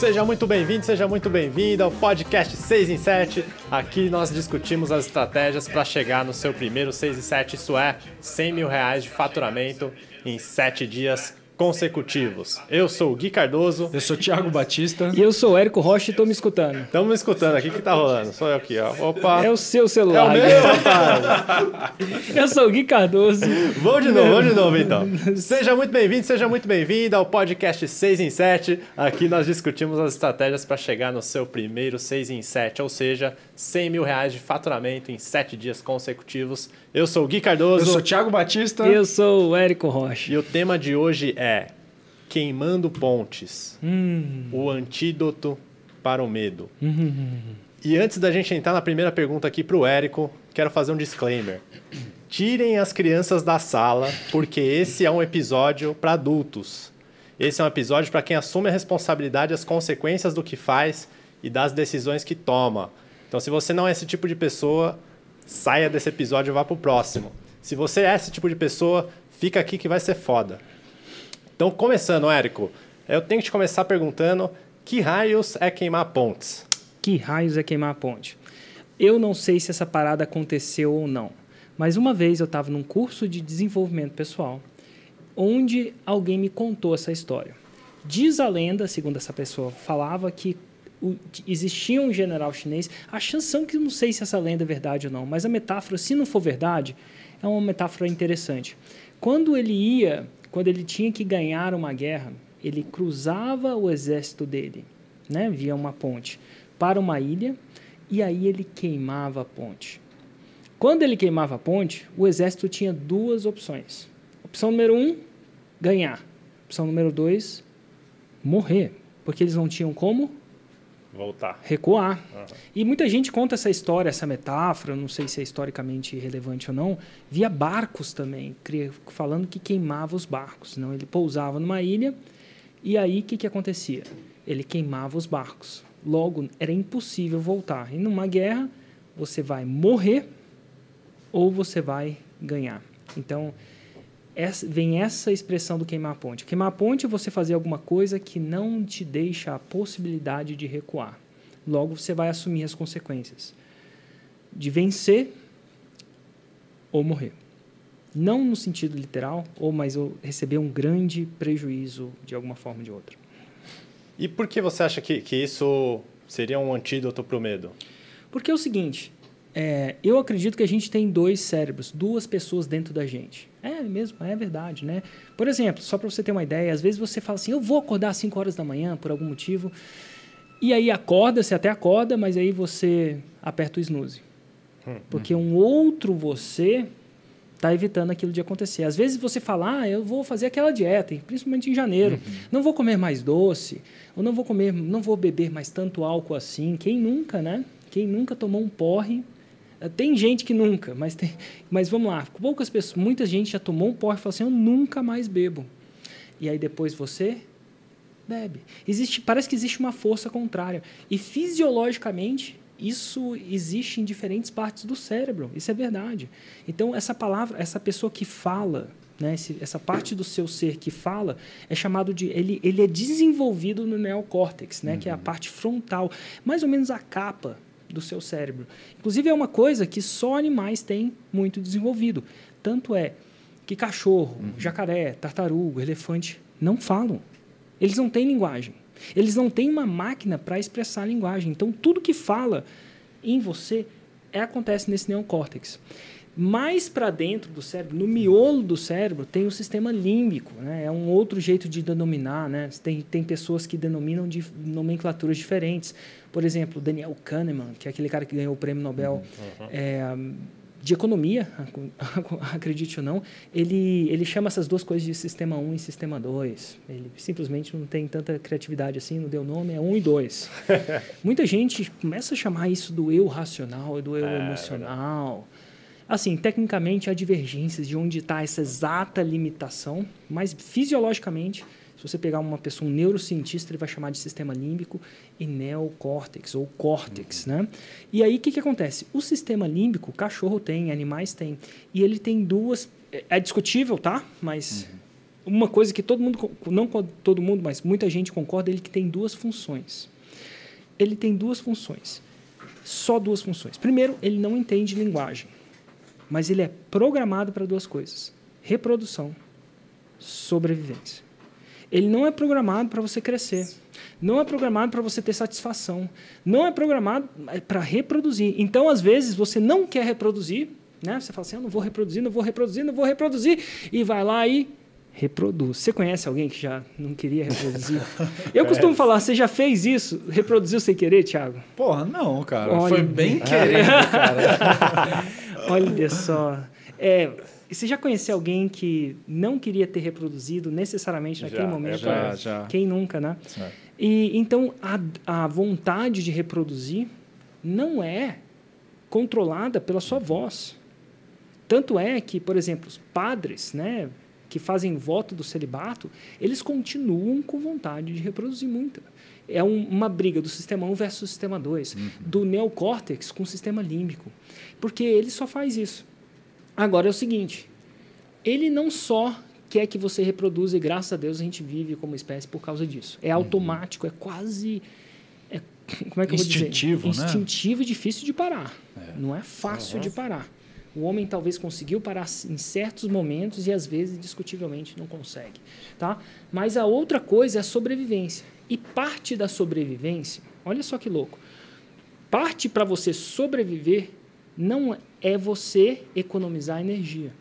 Seja muito bem-vindo, seja muito bem-vinda ao podcast 6 em 7. Aqui nós discutimos as estratégias para chegar no seu primeiro 6 em 7, isso é 100 mil reais de faturamento em 7 dias consecutivos. Eu sou o Gui Cardoso. Eu sou o Thiago Batista. E eu sou o Érico Rocha e tô me escutando. Estamos me escutando aqui, o que tá rolando? Sou eu aqui, ó. Opa! É o seu celular. É o meu, rapaz. eu sou o Gui Cardoso. Vamos de novo, vamos de novo então. Seja muito bem-vindo, seja muito bem-vinda ao podcast 6 em 7. Aqui nós discutimos as estratégias para chegar no seu primeiro 6 em 7, ou seja, 100 mil reais de faturamento em 7 dias consecutivos. Eu sou o Gui Cardoso. Eu sou o Thiago Batista. E eu sou o Érico Rocha. E o tema de hoje é Queimando Pontes. Hum. O antídoto para o medo. Hum. E antes da gente entrar na primeira pergunta aqui para o Érico, quero fazer um disclaimer. Tirem as crianças da sala, porque esse é um episódio para adultos. Esse é um episódio para quem assume a responsabilidade as consequências do que faz e das decisões que toma. Então, se você não é esse tipo de pessoa, saia desse episódio e vá pro próximo. Se você é esse tipo de pessoa, fica aqui que vai ser foda. Então, começando, Érico, eu tenho que te começar perguntando que raios é queimar pontes? Que raios é queimar ponte? Eu não sei se essa parada aconteceu ou não, mas uma vez eu estava num curso de desenvolvimento pessoal, onde alguém me contou essa história. Diz a lenda, segundo essa pessoa falava, que o, existia um general chinês. A chance são que não sei se essa lenda é verdade ou não, mas a metáfora, se não for verdade, é uma metáfora interessante. Quando ele ia, quando ele tinha que ganhar uma guerra, ele cruzava o exército dele, né, via uma ponte, para uma ilha, e aí ele queimava a ponte. Quando ele queimava a ponte, o exército tinha duas opções. Opção número um, ganhar. Opção número dois, morrer, porque eles não tinham como Voltar. recuar. Uhum. E muita gente conta essa história, essa metáfora, não sei se é historicamente relevante ou não, via barcos também, falando que queimava os barcos. Não, ele pousava numa ilha e aí o que, que acontecia? Ele queimava os barcos. Logo, era impossível voltar. E numa guerra, você vai morrer ou você vai ganhar. Então, essa- vem essa expressão do queimar a ponte. Queimar a ponte é você fazer alguma coisa que não te deixa a possibilidade de recuar. Logo, você vai assumir as consequências de vencer ou morrer. Não no sentido literal, ou mas ou receber um grande prejuízo de alguma forma ou de outra. E por que você acha que, que isso seria um antídoto para o medo? Porque é o seguinte, é, eu acredito que a gente tem dois cérebros, duas pessoas dentro da gente. É mesmo, é verdade, né? Por exemplo, só para você ter uma ideia, às vezes você fala assim, eu vou acordar às 5 horas da manhã por algum motivo, e aí acorda, você até acorda, mas aí você aperta o snooze. Porque um outro você está evitando aquilo de acontecer. Às vezes você fala, ah, eu vou fazer aquela dieta, principalmente em janeiro, não vou comer mais doce, ou não vou comer, não vou beber mais tanto álcool assim. Quem nunca, né? Quem nunca tomou um porre? Tem gente que nunca, mas tem, mas vamos lá, poucas pessoas, muita gente já tomou um porre e falou assim, eu nunca mais bebo. E aí depois você bebe. Existe, parece que existe uma força contrária. E fisiologicamente, isso existe em diferentes partes do cérebro. Isso é verdade. Então, essa palavra, essa pessoa que fala, né, esse- essa parte do seu ser que fala, é chamado de. Ele, ele é desenvolvido no neocórtex, né, que é a parte frontal, mais ou menos a capa do seu cérebro. Inclusive, é uma coisa que só animais têm muito desenvolvido. Tanto é que cachorro, jacaré, tartaruga, elefante não falam. Eles não têm linguagem. Eles não têm uma máquina para expressar a linguagem. Então, tudo que fala em você é, acontece nesse neocórtex. Mais para dentro do cérebro, no miolo do cérebro, tem o sistema límbico. Né? É um outro jeito de denominar. Né? Tem, tem pessoas que denominam de nomenclaturas diferentes. Por exemplo, Daniel Kahneman, que é aquele cara que ganhou o prêmio Nobel é, de economia, acredite ou não, ele, ele chama essas duas coisas de sistema 1 e sistema 2. Ele simplesmente não tem tanta criatividade assim, não deu nome, é 1 e 2. Muita gente começa a chamar isso do eu racional e do eu É, emocional. Assim, tecnicamente, há divergências de onde está essa exata limitação, mas fisiologicamente, se você pegar uma pessoa, um neurocientista, ele vai chamar de sistema límbico e neocórtex, ou córtex, né? E aí, o que, que acontece? O sistema límbico, cachorro tem, animais tem, e ele tem duas... É é discutível, tá? Mas uma coisa que todo mundo, não todo mundo, mas muita gente concorda, ele que tem duas funções. Ele tem duas funções. Só duas funções. Primeiro, ele não entende linguagem, mas ele é programado para duas coisas: reprodução, sobrevivência. Ele não é programado para você crescer. Não é programado para você ter satisfação. Não é programado para reproduzir. Então, às vezes, você não quer reproduzir, né? Você fala assim: eu não vou reproduzir, não vou reproduzir, não vou reproduzir. E vai lá e reproduz. Você conhece alguém que já não queria reproduzir? Eu costumo falar: você já fez isso? Reproduziu sem querer, Thiago? Porra, não, cara. Olha. Foi bem querendo, cara. Olha só. É, você já conheceu alguém que não queria ter reproduzido necessariamente naquele Já, momento? já, já. Quem nunca, né? É. E então a, a vontade de reproduzir não é controlada pela sua voz. Tanto é que, por exemplo, os padres, né, que fazem voto do celibato, eles continuam com vontade de reproduzir muito. É um- uma briga do sistema 1 versus o sistema 2, do neocórtex com o sistema límbico. Porque ele só faz isso. Agora é o seguinte, ele não só quer que você reproduza e graças a Deus a gente vive como espécie por causa disso. É automático, é quase é- como é que eu vou Instintivo, né? dizer? Instintivo e difícil de parar. Não é fácil de parar. O homem talvez conseguiu parar em certos momentos e às vezes discutivelmente não consegue, tá? Mas a outra coisa é a sobrevivência. E parte da sobrevivência, olha só que louco. Parte para você sobreviver não é você economizar energia.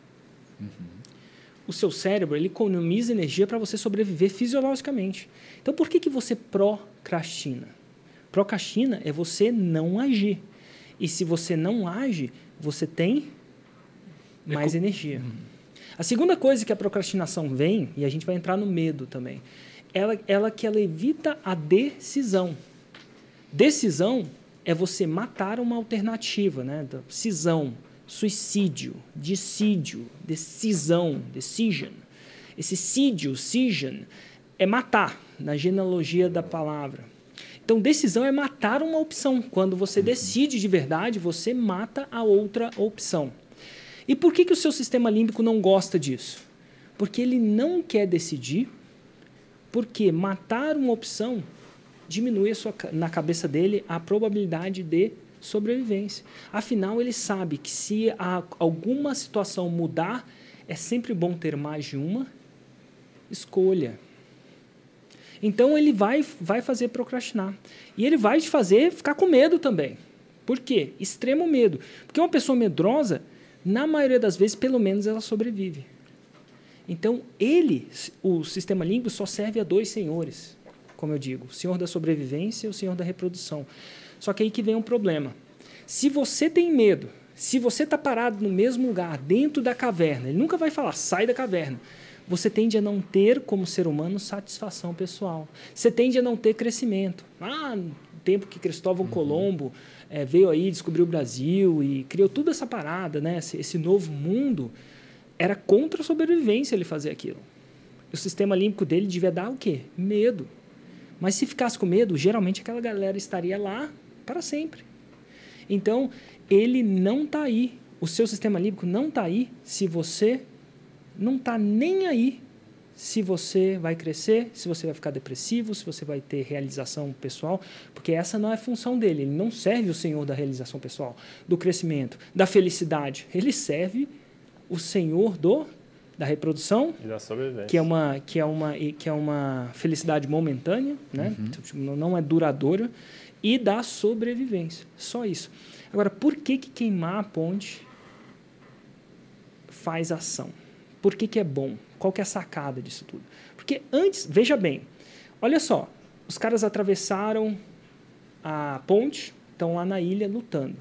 O seu cérebro ele economiza energia para você sobreviver fisiologicamente. Então, por que, que você procrastina? Procrastina é você não agir. E se você não age, você tem mais energia. A segunda coisa que a procrastinação vem, e a gente vai entrar no medo também, ela, ela que ela evita a decisão. Decisão é você matar uma alternativa, né? Cisão, suicídio, dissídio, decisão, decision. Esse sídio, decision, é matar, na genealogia da palavra. Então, decisão é matar uma opção. Quando você decide de verdade, você mata a outra opção. E por que, que o seu sistema límbico não gosta disso? Porque ele não quer decidir, porque matar uma opção diminui sua na cabeça dele a probabilidade de sobrevivência. Afinal, ele sabe que se alguma situação mudar, é sempre bom ter mais de uma escolha. Então ele vai, vai fazer procrastinar. E ele vai te fazer ficar com medo também. Por quê? Extremo medo. Porque uma pessoa medrosa, na maioria das vezes, pelo menos ela sobrevive. Então, ele, o sistema límbico, só serve a dois senhores, como eu digo: o senhor da sobrevivência e o senhor da reprodução. Só que aí que vem um problema. Se você tem medo, se você está parado no mesmo lugar, dentro da caverna, ele nunca vai falar, sai da caverna. Você tende a não ter, como ser humano, satisfação pessoal. Você tende a não ter crescimento. Ah, no tempo que Cristóvão Colombo eh, veio aí, descobriu o Brasil e criou toda essa parada, né? esse, esse novo mundo, era contra a sobrevivência ele fazer aquilo. O sistema límbico dele devia dar o quê? Medo. Mas se ficasse com medo, geralmente aquela galera estaria lá para sempre. Então, ele não está aí. O seu sistema límbico não está aí se você não está nem aí se você vai crescer, se você vai ficar depressivo, se você vai ter realização pessoal, porque essa não é a função dele. Ele não serve o Senhor da realização pessoal, do crescimento, da felicidade. Ele serve o Senhor do da reprodução, E da sobrevivência. que é uma que é uma que é uma felicidade momentânea, né? Tipo, não não é duradoura e da sobrevivência. Só isso. Agora, por que que queimar a ponte faz ação? Por que que é bom? Qual que é a sacada disso tudo? Porque antes, veja bem, olha só, os caras atravessaram a ponte, estão lá na ilha lutando.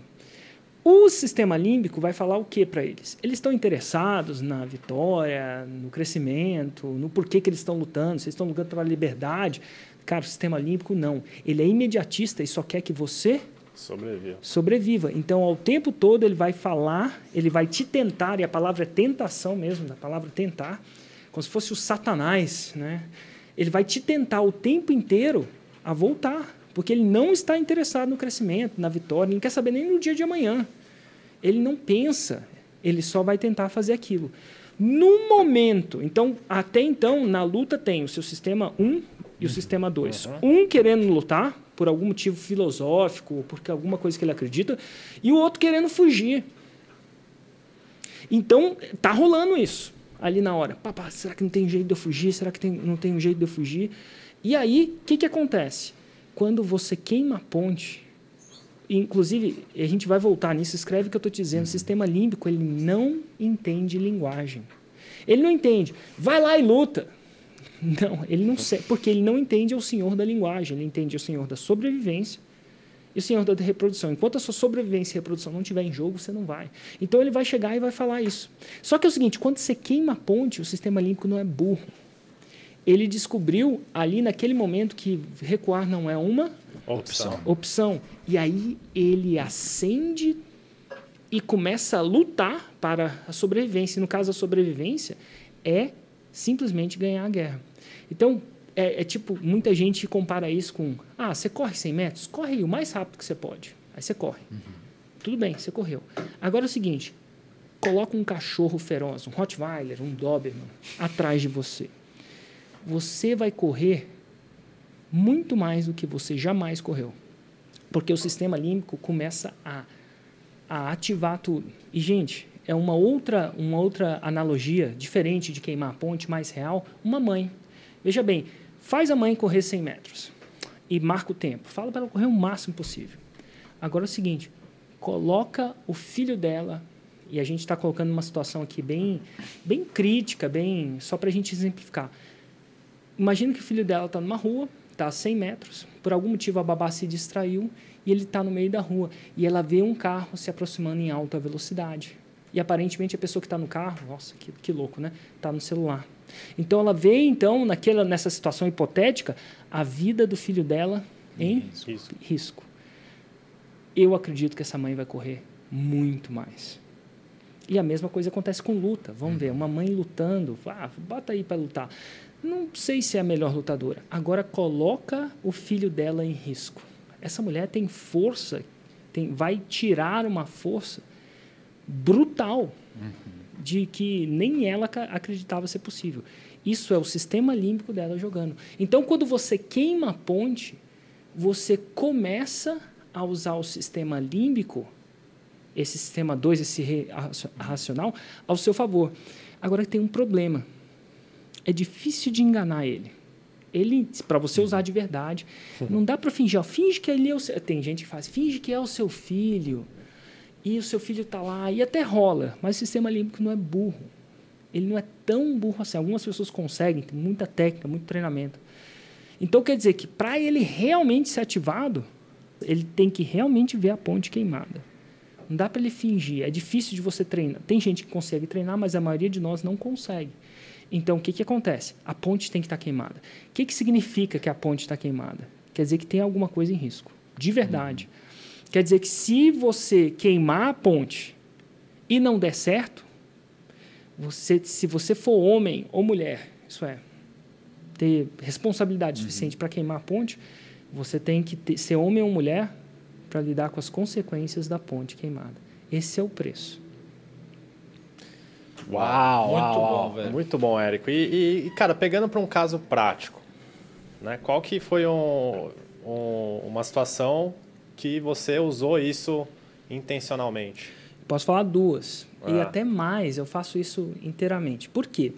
O sistema límbico vai falar o que para eles? Eles estão interessados na vitória, no crescimento, no porquê que eles estão lutando, se eles estão lutando pela liberdade. Cara, o sistema límbico não. Ele é imediatista e só quer que você Sobreviva. sobreviva. Então, ao tempo todo, ele vai falar, ele vai te tentar, e a palavra é tentação mesmo, a palavra tentar, como se fosse o satanás, né? Ele vai te tentar o tempo inteiro a voltar, porque ele não está interessado no crescimento, na vitória, ele não quer saber nem no dia de amanhã. Ele não pensa, ele só vai tentar fazer aquilo. No momento, então, até então, na luta tem o seu sistema 1 e o sistema 2. Um querendo lutar por algum motivo filosófico, ou por alguma coisa que ele acredita, e o outro querendo fugir. Então, tá rolando isso ali na hora. Papá, será que não tem jeito de eu fugir? Será que tem, não tem um jeito de eu fugir? E aí, o que, que acontece? Quando você queima a ponte, inclusive, a gente vai voltar nisso, escreve o que eu estou dizendo, o sistema límbico, ele não entende linguagem. Ele não entende. Vai lá e luta. Não, ele não porque ele não entende o senhor da linguagem, ele entende o senhor da sobrevivência e o senhor da reprodução. Enquanto a sua sobrevivência e reprodução não estiver em jogo, você não vai. Então ele vai chegar e vai falar isso. Só que é o seguinte, quando você queima a ponte, o sistema límbico não é burro. Ele descobriu ali naquele momento que recuar não é uma Opção. opção. E aí ele acende e começa a lutar para a sobrevivência. E no caso, a sobrevivência é simplesmente ganhar a guerra. Então, é, é, tipo, muita gente compara isso com: ah, você corre 100 metros? Corre aí o mais rápido que você pode. Aí você corre. Uhum. Tudo bem, você correu. Agora é o seguinte: coloca um cachorro feroz, um Rottweiler, um Doberman, atrás de você. Você vai correr muito mais do que você jamais correu. Porque o sistema límbico começa a, a ativar tudo. E, gente, é uma outra, uma outra analogia, diferente de queimar a ponte, mais real, uma mãe. Veja bem, faz a mãe correr 100 metros e marca o tempo. Fala para ela correr o máximo possível. Agora é o seguinte, coloca o filho dela, e a gente está colocando uma situação aqui bem, bem crítica, bem só para a gente exemplificar. Imagina que o filho dela está numa rua, está a 100 metros, por algum motivo a babá se distraiu e ele está no meio da rua. E ela vê um carro se aproximando em alta velocidade. E aparentemente a pessoa que está no carro, nossa, que, que louco, né? Está no celular. Então ela vê, então, naquela, nessa situação hipotética, a vida do filho dela em Risco. risco. Eu acredito que essa mãe vai correr muito mais. E a mesma coisa acontece com luta. Vamos ver, uma mãe lutando, ah, bota aí para lutar. Não sei se é a melhor lutadora. Agora coloca o filho dela em risco. Essa mulher tem força, tem, vai tirar uma força brutal de que nem ela acreditava ser possível. Isso é o sistema límbico dela jogando. Então, quando você queima a ponte, você começa a usar o sistema límbico, esse sistema 2, esse racional, ao seu favor. Agora tem um problema. É difícil de enganar ele. Ele, para você usar de verdade, não dá para fingir. Ó, finge que ele é o seu... Tem gente que faz, finge que é o seu filho e o seu filho está lá, e até rola, mas o sistema límbico não é burro. Ele não é tão burro assim. Algumas pessoas conseguem, tem muita técnica, muito treinamento. Então quer dizer que para ele realmente ser ativado, ele tem que realmente ver a ponte queimada. Não dá para ele fingir. É difícil de você treinar. Tem gente que consegue treinar, mas a maioria de nós não consegue. Então o que, que acontece? A ponte tem que estar queimada. O que, que significa que a ponte está queimada? Quer dizer que tem alguma coisa em risco. De verdade. Quer dizer que se você queimar a ponte e não der certo, você, se você for homem ou mulher, isso é, ter responsabilidade suficiente para queimar a ponte, você tem que ter- ser homem ou mulher para lidar com as consequências da ponte queimada. Esse é o preço. Uau, Muito uau, bom, uau. velho. Muito bom, Érico. E, e- e, cara, pegando para um caso prático, né? Qual que foi um- um- uma situação que você usou isso intencionalmente? Posso falar duas. E Ah. até mais, eu faço isso inteiramente. Por quê?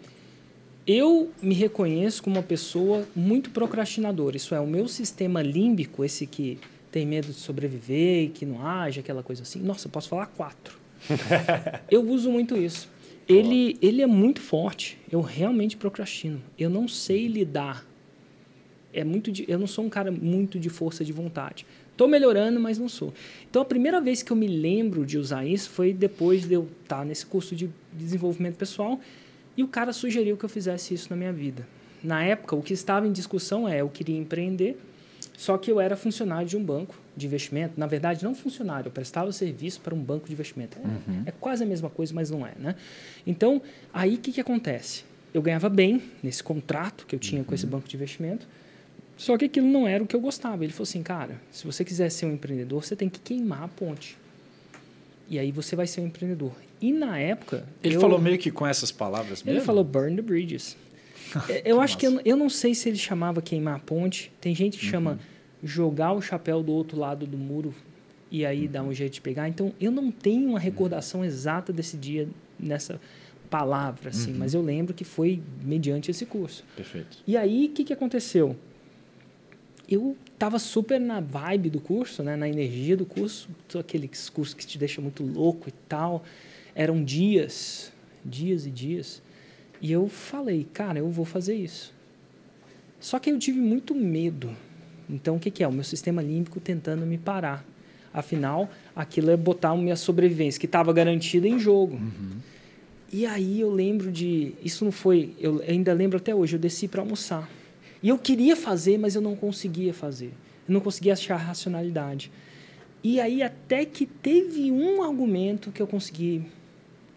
Eu me reconheço como uma pessoa muito procrastinadora. Isso é, o meu sistema límbico, esse que tem medo de sobreviver e que não age, aquela coisa assim. Nossa, eu posso falar quatro. eu uso muito isso. Ele, ele é muito forte. Eu realmente procrastino. Eu não sei lidar. É muito de- eu não sou um cara muito de força de vontade. Estou melhorando, mas não sou. Então, a primeira vez que eu me lembro de usar isso foi depois de eu estar nesse curso de desenvolvimento pessoal e o cara sugeriu que eu fizesse isso na minha vida. Na época, o que estava em discussão é eu queria empreender, só que eu era funcionário de um banco de investimento. Na verdade, não funcionário, eu prestava serviço para um banco de investimento. É, é quase a mesma coisa, mas não é, né? Então, aí o que, que acontece? Eu ganhava bem nesse contrato que eu tinha com esse banco de investimento, só que aquilo não era o que eu gostava. Ele falou assim, cara, se você quiser ser um empreendedor, você tem que queimar a ponte. E aí você vai ser um empreendedor. E na época. Ele eu- falou meio que com essas palavras mesmo? Ele falou burn the bridges. Eu acho que eu, eu não sei se ele chamava queimar a ponte. Tem gente que chama Uhum. jogar o chapéu do outro lado do muro e aí Uhum. dar um jeito de pegar. Então eu não tenho uma recordação exata desse dia nessa palavra, assim, Uhum. mas eu lembro que foi mediante esse curso. Perfeito. E aí, o que, que aconteceu? Eu estava super na vibe do curso, né? na energia do curso, todo aqueles cursos que te deixam muito louco e tal. Eram dias, dias e dias. E eu falei, cara, eu vou fazer isso. Só que eu tive muito medo. Então, o que, que é? O meu sistema límbico tentando me parar. Afinal, aquilo é botar a minha sobrevivência, que estava garantida em jogo. E aí eu lembro de. Isso não foi. Eu ainda lembro até hoje, eu desci para almoçar. E eu queria fazer, mas eu não conseguia fazer. Eu não conseguia achar racionalidade. E aí até que teve um argumento que eu consegui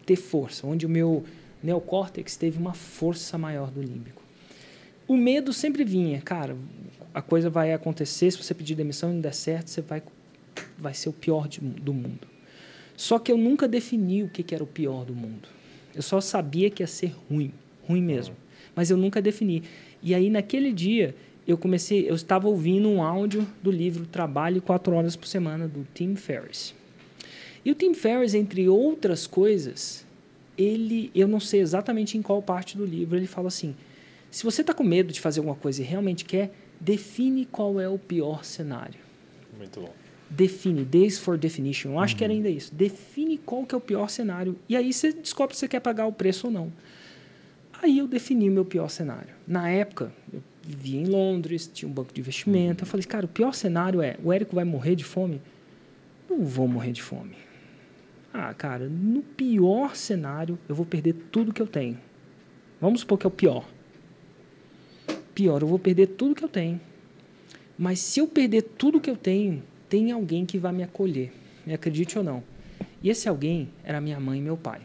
ter força, onde o meu neocórtex teve uma força maior do límbico. O medo sempre vinha, cara, a coisa vai acontecer, se você pedir demissão e não der certo, você vai, vai ser o pior de- do mundo. Só que eu nunca defini o que, que era o pior do mundo. Eu só sabia que ia ser ruim, ruim mesmo. Mas eu nunca defini. E aí, naquele dia, eu comecei, eu estava ouvindo um áudio do livro Trabalhe Quatro Horas por Semana, do Tim Ferriss. E o Tim Ferriss, entre outras coisas, ele, eu não sei exatamente em qual parte do livro, ele fala assim: se você está com medo de fazer alguma coisa e realmente quer, define qual é o pior cenário Muito bom. define, days for definition. Eu acho que era ainda isso. Define qual que é o pior cenário. E aí você descobre se você quer pagar o preço ou não. Aí eu defini o meu pior cenário. Na época, eu vivia em Londres, tinha um banco de investimento. Eu falei, cara, o pior cenário é, o Érico vai morrer de fome? Não vou morrer de fome. Ah, cara, no pior cenário, eu vou perder tudo que eu tenho. Vamos supor que é o pior. Pior, eu vou perder tudo que eu tenho. Mas se eu perder tudo que eu tenho, tem alguém que vai me acolher, me acredite ou não. E esse alguém era minha mãe e meu pai.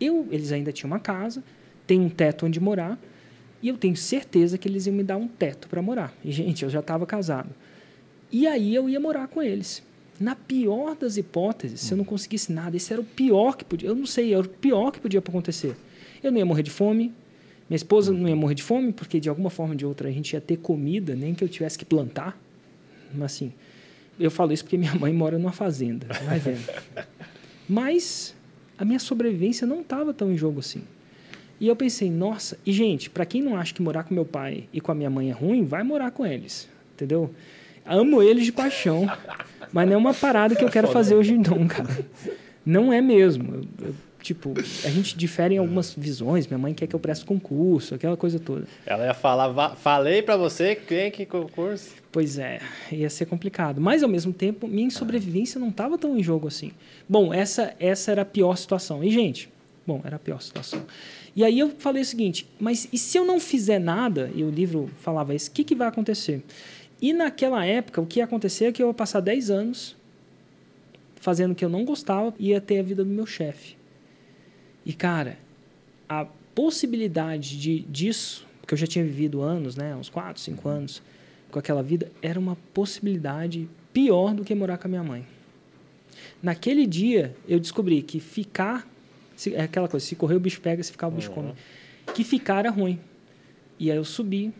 Eu, eles ainda tinham uma casa, tem um teto onde morar, e eu tenho certeza que eles iam me dar um teto para morar. E gente, eu já estava casado. E aí eu ia morar com eles. Na pior das hipóteses, se eu não conseguisse nada, esse era o pior que podia. Eu não sei, era o pior que podia acontecer. Eu não ia morrer de fome, minha esposa não ia morrer de fome, porque de alguma forma ou de outra a gente ia ter comida, nem que eu tivesse que plantar. Mas assim, eu falo isso porque minha mãe mora numa fazenda, vai vendo. Mas a minha sobrevivência não estava tão em jogo assim. E eu pensei, nossa, e gente, para quem não acha que morar com meu pai e com a minha mãe é ruim, vai morar com eles, entendeu? Amo eles de paixão, mas não é uma parada que eu quero fazer hoje não, cara. Não é mesmo. Eu- eu, tipo, a gente difere em algumas visões. Minha mãe quer que eu preste concurso, aquela coisa toda. Ela ia falar, "Va- falei pra você, quem que concurso? Pois é, ia ser complicado. Mas, ao mesmo tempo, minha sobrevivência não estava tão em jogo assim. Bom, essa, essa era a pior situação. E, gente, bom, era a pior situação. E aí eu falei o seguinte, mas e se eu não fizer nada, e o livro falava isso, o que, que vai acontecer? E naquela época, o que ia acontecer é que eu ia passar 10 anos fazendo o que eu não gostava e ia ter a vida do meu chefe. E, cara, a possibilidade de, disso, porque eu já tinha vivido anos, né, uns 4, 5 anos, com aquela vida, era uma possibilidade pior do que morar com a minha mãe. Naquele dia, eu descobri que ficar. Se- é aquela coisa, se correr o bicho pega, se ficar o bicho come. Que ficar era ruim. E aí eu subi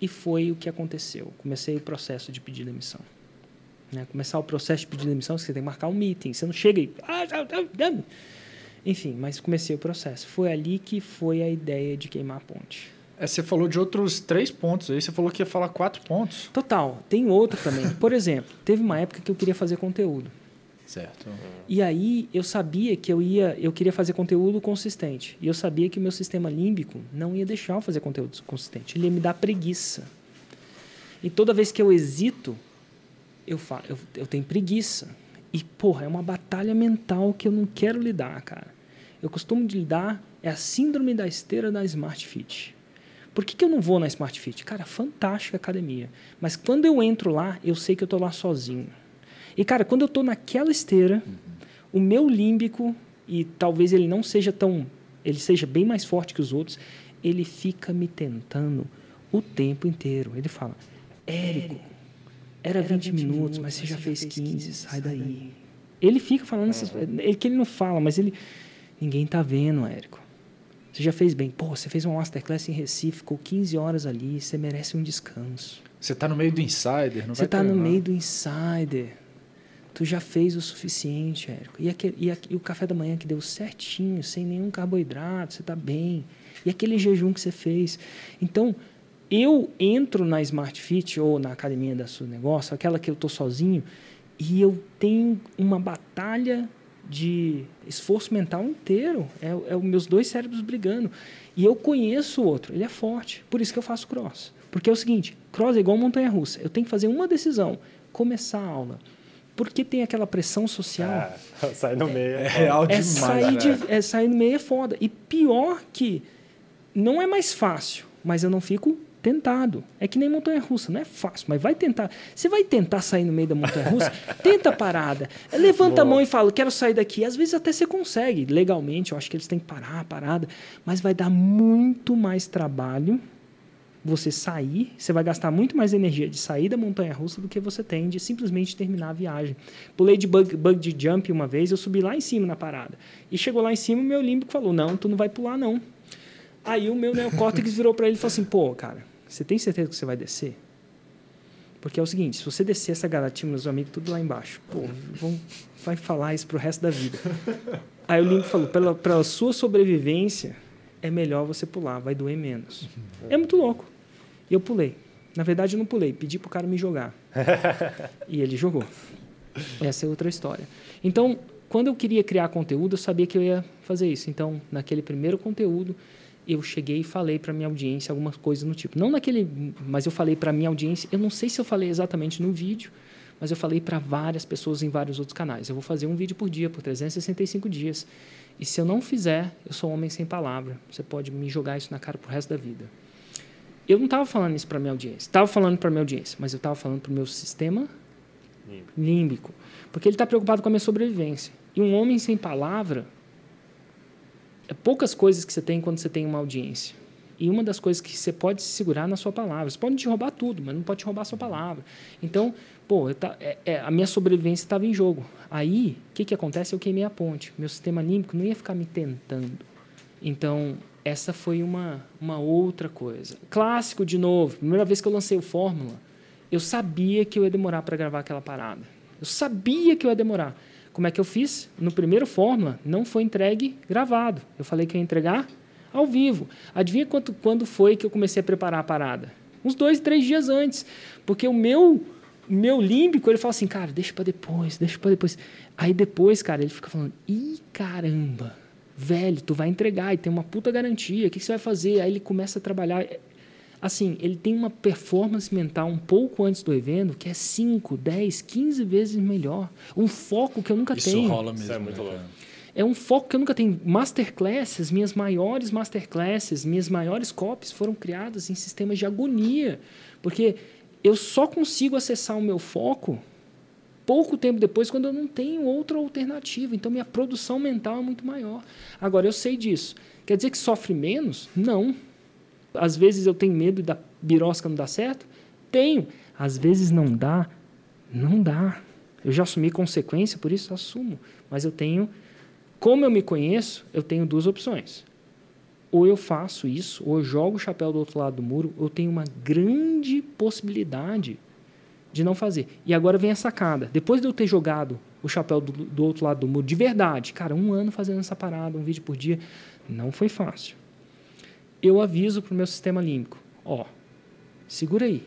e foi o que aconteceu. Comecei o processo de pedir demissão. Né? Começar o processo de pedir demissão, você tem que marcar um meeting. Você não chega e. "Ah, Enfim, mas comecei o processo. Foi ali que foi a ideia de queimar a ponte. É, você falou de outros três pontos aí, você falou que ia falar quatro pontos. Total, tem outro também. Por exemplo, teve uma época que eu queria fazer conteúdo. Certo. E aí eu sabia que eu ia, eu queria fazer conteúdo consistente. E eu sabia que o meu sistema límbico não ia deixar eu fazer conteúdo consistente. Ele ia me dar preguiça. E toda vez que eu hesito, eu falo, eu, eu tenho preguiça. E porra, é uma batalha mental que eu não quero lidar, cara. Eu costumo lidar é a síndrome da esteira da Smart Fit. Por que, que eu não vou na Smart Fit? Cara, fantástica academia. Mas quando eu entro lá, eu sei que eu tô lá sozinho. E, cara, quando eu tô naquela esteira, o meu límbico, e talvez ele não seja tão. Ele seja bem mais forte que os outros, ele fica me tentando o tempo inteiro. Ele fala: Érico, era 20 minutos, mas você já fez 15, sai daí. Ele fica falando essas, ele que ele não fala, mas ele ninguém tá vendo, Érico. Você já fez bem. Pô, você fez uma masterclass em Recife, ficou 15 horas ali, você merece um descanso. Você tá no meio do insider, não Você tá no meio do insider. Tu já fez o suficiente, Érico. E, aquele, e, e o café da manhã que deu certinho, sem nenhum carboidrato, você tá bem. E aquele jejum que você fez. Então, eu entro na Smart Fit ou na academia da sua negócio, aquela que eu tô sozinho, e eu tenho uma batalha de esforço mental inteiro. É, é os meus dois cérebros brigando. E eu conheço o outro, ele é forte. Por isso que eu faço cross. Porque é o seguinte, cross é igual montanha-russa. Eu tenho que fazer uma decisão, começar a aula. Porque tem aquela pressão social. Ah, sai no meio. É real É demais. sair, velho. de, é sair no meio é foda. E pior que não é mais fácil, mas eu não fico tentado. É que nem montanha russa, não é fácil, mas vai tentar. Você vai tentar sair no meio da montanha russa, tenta a parada. Levanta a mão e fala, quero sair daqui. Às vezes até você consegue, legalmente, eu acho que eles têm que parar a parada, mas vai dar muito mais trabalho você sair, você vai gastar muito mais energia de sair da montanha russa do que você tem de simplesmente terminar a viagem. Pulei de bug, bug de jump uma vez, eu subi lá em cima na parada. E chegou lá em cima, o meu límbico falou: Não, tu não vai pular, não. Aí o meu neocórtex virou para ele e falou assim: Pô, cara, você tem certeza que você vai descer? Porque é o seguinte: se você descer essa garatinha, meus amigos, tudo lá embaixo, pô, vão, vai falar isso pro resto da vida. Aí o límbico falou: pela, pela sua sobrevivência, é melhor você pular, vai doer menos. É muito louco. E eu pulei. Na verdade, eu não pulei, pedi pro cara me jogar. e ele jogou. Essa é outra história. Então, quando eu queria criar conteúdo, eu sabia que eu ia fazer isso. Então, naquele primeiro conteúdo, eu cheguei e falei para minha audiência algumas coisas no tipo. Não naquele, mas eu falei para minha audiência. Eu não sei se eu falei exatamente no vídeo, mas eu falei para várias pessoas em vários outros canais. Eu vou fazer um vídeo por dia, por 365 dias. E se eu não fizer, eu sou um homem sem palavra. Você pode me jogar isso na cara pro resto da vida. Eu não estava falando isso para minha audiência. Estava falando para minha audiência, mas eu estava falando para o meu sistema Límbico. límbico, porque ele está preocupado com a minha sobrevivência. E um homem sem palavra é poucas coisas que você tem quando você tem uma audiência. E uma das coisas que você pode se segurar na sua palavra. Você pode te roubar tudo, mas não pode te roubar a sua palavra. Então, pô, tá, é, é, a minha sobrevivência estava em jogo. Aí, o que, que acontece? Eu queimei a ponte. Meu sistema límbico não ia ficar me tentando. Então, essa foi uma, uma outra coisa. Clássico, de novo. Primeira vez que eu lancei o Fórmula, eu sabia que eu ia demorar para gravar aquela parada. Eu sabia que eu ia demorar. Como é que eu fiz? No primeiro Fórmula, não foi entregue gravado. Eu falei que ia entregar ao vivo. Adivinha quanto, quando foi que eu comecei a preparar a parada? Uns dois, três dias antes. Porque o meu meu límbico, ele fala assim, cara, deixa para depois, deixa para depois. Aí depois, cara, ele fica falando, ih, caramba, velho, tu vai entregar e tem uma puta garantia, o que, que você vai fazer? Aí ele começa a trabalhar. Assim, ele tem uma performance mental um pouco antes do evento que é 5, 10, 15 vezes melhor. Um foco que eu nunca Isso tenho. rola mesmo. Isso é muito né, louco. É um foco que eu nunca tenho. Masterclasses, minhas maiores masterclasses, minhas maiores copies foram criadas em sistemas de agonia. Porque eu só consigo acessar o meu foco pouco tempo depois quando eu não tenho outra alternativa. Então minha produção mental é muito maior. Agora eu sei disso. Quer dizer que sofre menos? Não. Às vezes eu tenho medo da birosca não dar certo? Tenho. Às vezes não dá? Não dá. Eu já assumi consequência, por isso assumo. Mas eu tenho, como eu me conheço, eu tenho duas opções. Ou eu faço isso, ou eu jogo o chapéu do outro lado do muro, eu tenho uma grande possibilidade de não fazer. E agora vem a sacada. Depois de eu ter jogado o chapéu do, do outro lado do muro, de verdade, cara, um ano fazendo essa parada, um vídeo por dia, não foi fácil. Eu aviso para o meu sistema límbico: ó, segura aí.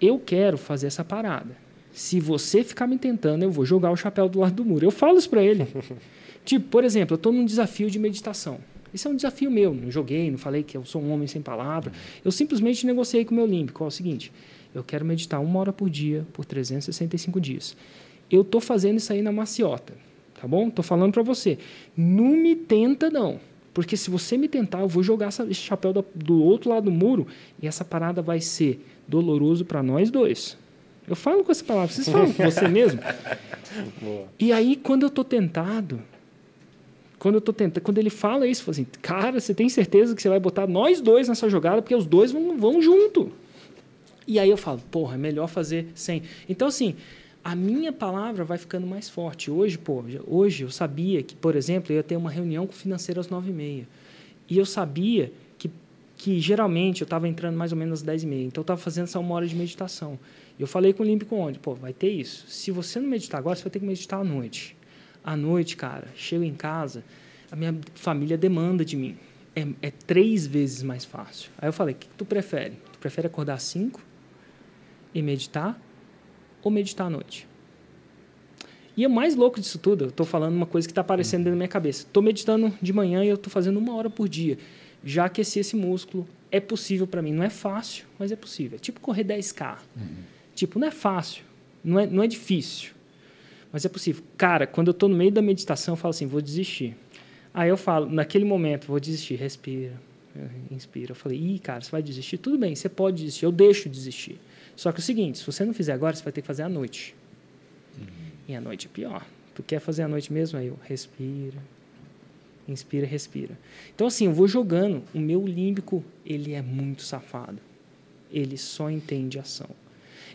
Eu quero fazer essa parada. Se você ficar me tentando, eu vou jogar o chapéu do lado do muro. Eu falo isso para ele. tipo, por exemplo, eu estou num desafio de meditação. Isso é um desafio meu. Não joguei, não falei que eu sou um homem sem palavra. Eu simplesmente negociei com o meu límbico. É o seguinte: eu quero meditar uma hora por dia por 365 dias. Eu estou fazendo isso aí na maciota. Tá bom? Estou falando para você. Não me tenta, não. Porque se você me tentar, eu vou jogar esse chapéu do, outro lado do muro e essa parada vai ser doloroso para nós dois. Eu falo com essa palavra. Vocês falam com você mesmo? Boa. E aí, quando eu tô tentado, quando eu tô tentando, quando ele fala isso, fala assim, cara, você tem certeza que você vai botar nós dois nessa jogada, porque os dois vão, vão junto. E aí eu falo, porra, é melhor fazer sem. Então, assim, a minha palavra vai ficando mais forte. Hoje, pô, hoje eu sabia que, por exemplo, eu ia ter uma reunião com o financeiro às nove e meia. Eu sabia que, que geralmente eu estava entrando mais ou menos às dez e meia. Então eu estava fazendo essa uma hora de meditação. Eu falei com o Olímpico onde? Pô, vai ter isso. Se você não meditar agora, você vai ter que meditar à noite. À noite, cara, chego em casa, a minha família demanda de mim. É, é três vezes mais fácil. Aí eu falei, o que, que tu prefere? Tu prefere acordar às cinco e meditar? Ou meditar à noite? E o mais louco disso tudo, eu estou falando uma coisa que está aparecendo dentro da minha cabeça. Estou meditando de manhã e eu estou fazendo uma hora por dia. Já aqueci esse músculo. É possível para mim. Não é fácil, mas é possível. É tipo correr 10K. Uhum. Tipo, não é fácil. Não é, não é difícil. Mas é possível. Cara, quando eu estou no meio da meditação, eu falo assim, vou desistir. Aí eu falo, naquele momento, vou desistir. Respira. Inspira. Eu falei, ih, cara, você vai desistir? Tudo bem, você pode desistir. Eu deixo desistir. Só que é o seguinte, se você não fizer agora, você vai ter que fazer à noite. E a noite é pior. Tu quer fazer a noite mesmo? Aí eu respira, inspira, respira. Então assim, eu vou jogando. O meu límbico, ele é muito safado. Ele só entende ação.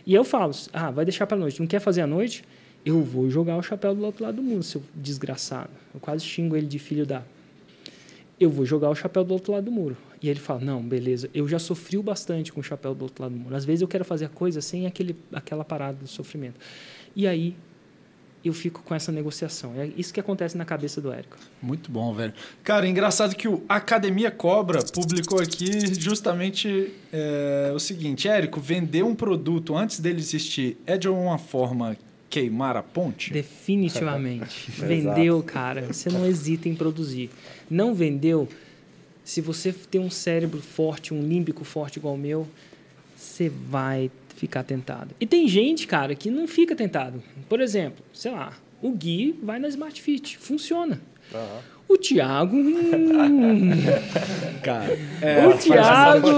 E eu falo, ah, vai deixar para noite. Não quer fazer a noite? Eu vou jogar o chapéu do outro lado do mundo, seu desgraçado. Eu quase xingo ele de filho da. Eu vou jogar o chapéu do outro lado do muro. E ele fala: Não, beleza, eu já sofri bastante com o chapéu do outro lado do muro. Às vezes eu quero fazer a coisa sem aquele, aquela parada do sofrimento. E aí eu fico com essa negociação. É isso que acontece na cabeça do Érico. Muito bom, velho. Cara, engraçado que o Academia Cobra publicou aqui justamente é, o seguinte: Érico, vender um produto antes dele existir é de alguma forma queimar a ponte? Definitivamente. vendeu, cara. Você não hesita em produzir. Não vendeu. Se você tem um cérebro forte, um límbico forte igual o meu, você vai ficar tentado. E tem gente, cara, que não fica tentado. Por exemplo, sei lá, o Gui vai na Smart Fit, funciona. Uhum. O Thiago. Hum, cara, é, o Thiago,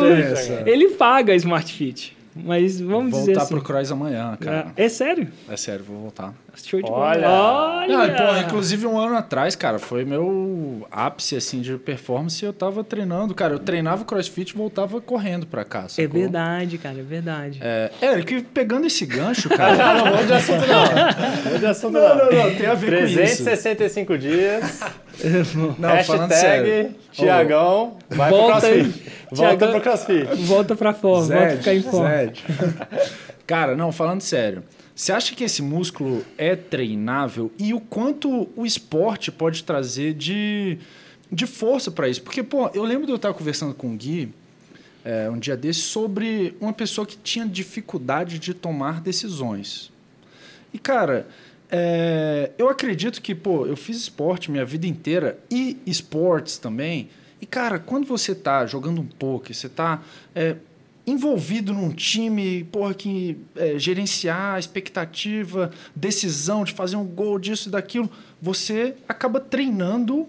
ele paga a Smart Fit. Mas vamos voltar dizer assim. Voltar pro Cross amanhã, cara. É, é, sério? É sério, vou voltar. Show de Olha! bola. Olha! Não, pô, inclusive um ano atrás, cara, foi meu ápice, assim, de performance. Eu tava treinando, cara. Eu treinava o CrossFit e voltava correndo pra cá, sacou? É verdade, cara, é verdade. É, Eric, pegando esse gancho, cara... não, não, vamos de assunto não. De assunto não. Não, não, não, tem a ver 365 com isso. dias. Não, Hashtag Tiagão vai volta pro CrossFit. Volta Thiagão, pro CrossFit. Volta pra forma, Zed, volta ficar em forma. Cara, não, falando sério. Você acha que esse músculo é treinável e o quanto o esporte pode trazer de, de força para isso? Porque, pô, eu lembro de eu estar conversando com o Gui é, um dia desse sobre uma pessoa que tinha dificuldade de tomar decisões. E, cara, é, eu acredito que, pô, eu fiz esporte minha vida inteira e esportes também. E, cara, quando você tá jogando um pouco, você tá é, envolvido num time, porra, que é, gerenciar expectativa, decisão de fazer um gol disso e daquilo, você acaba treinando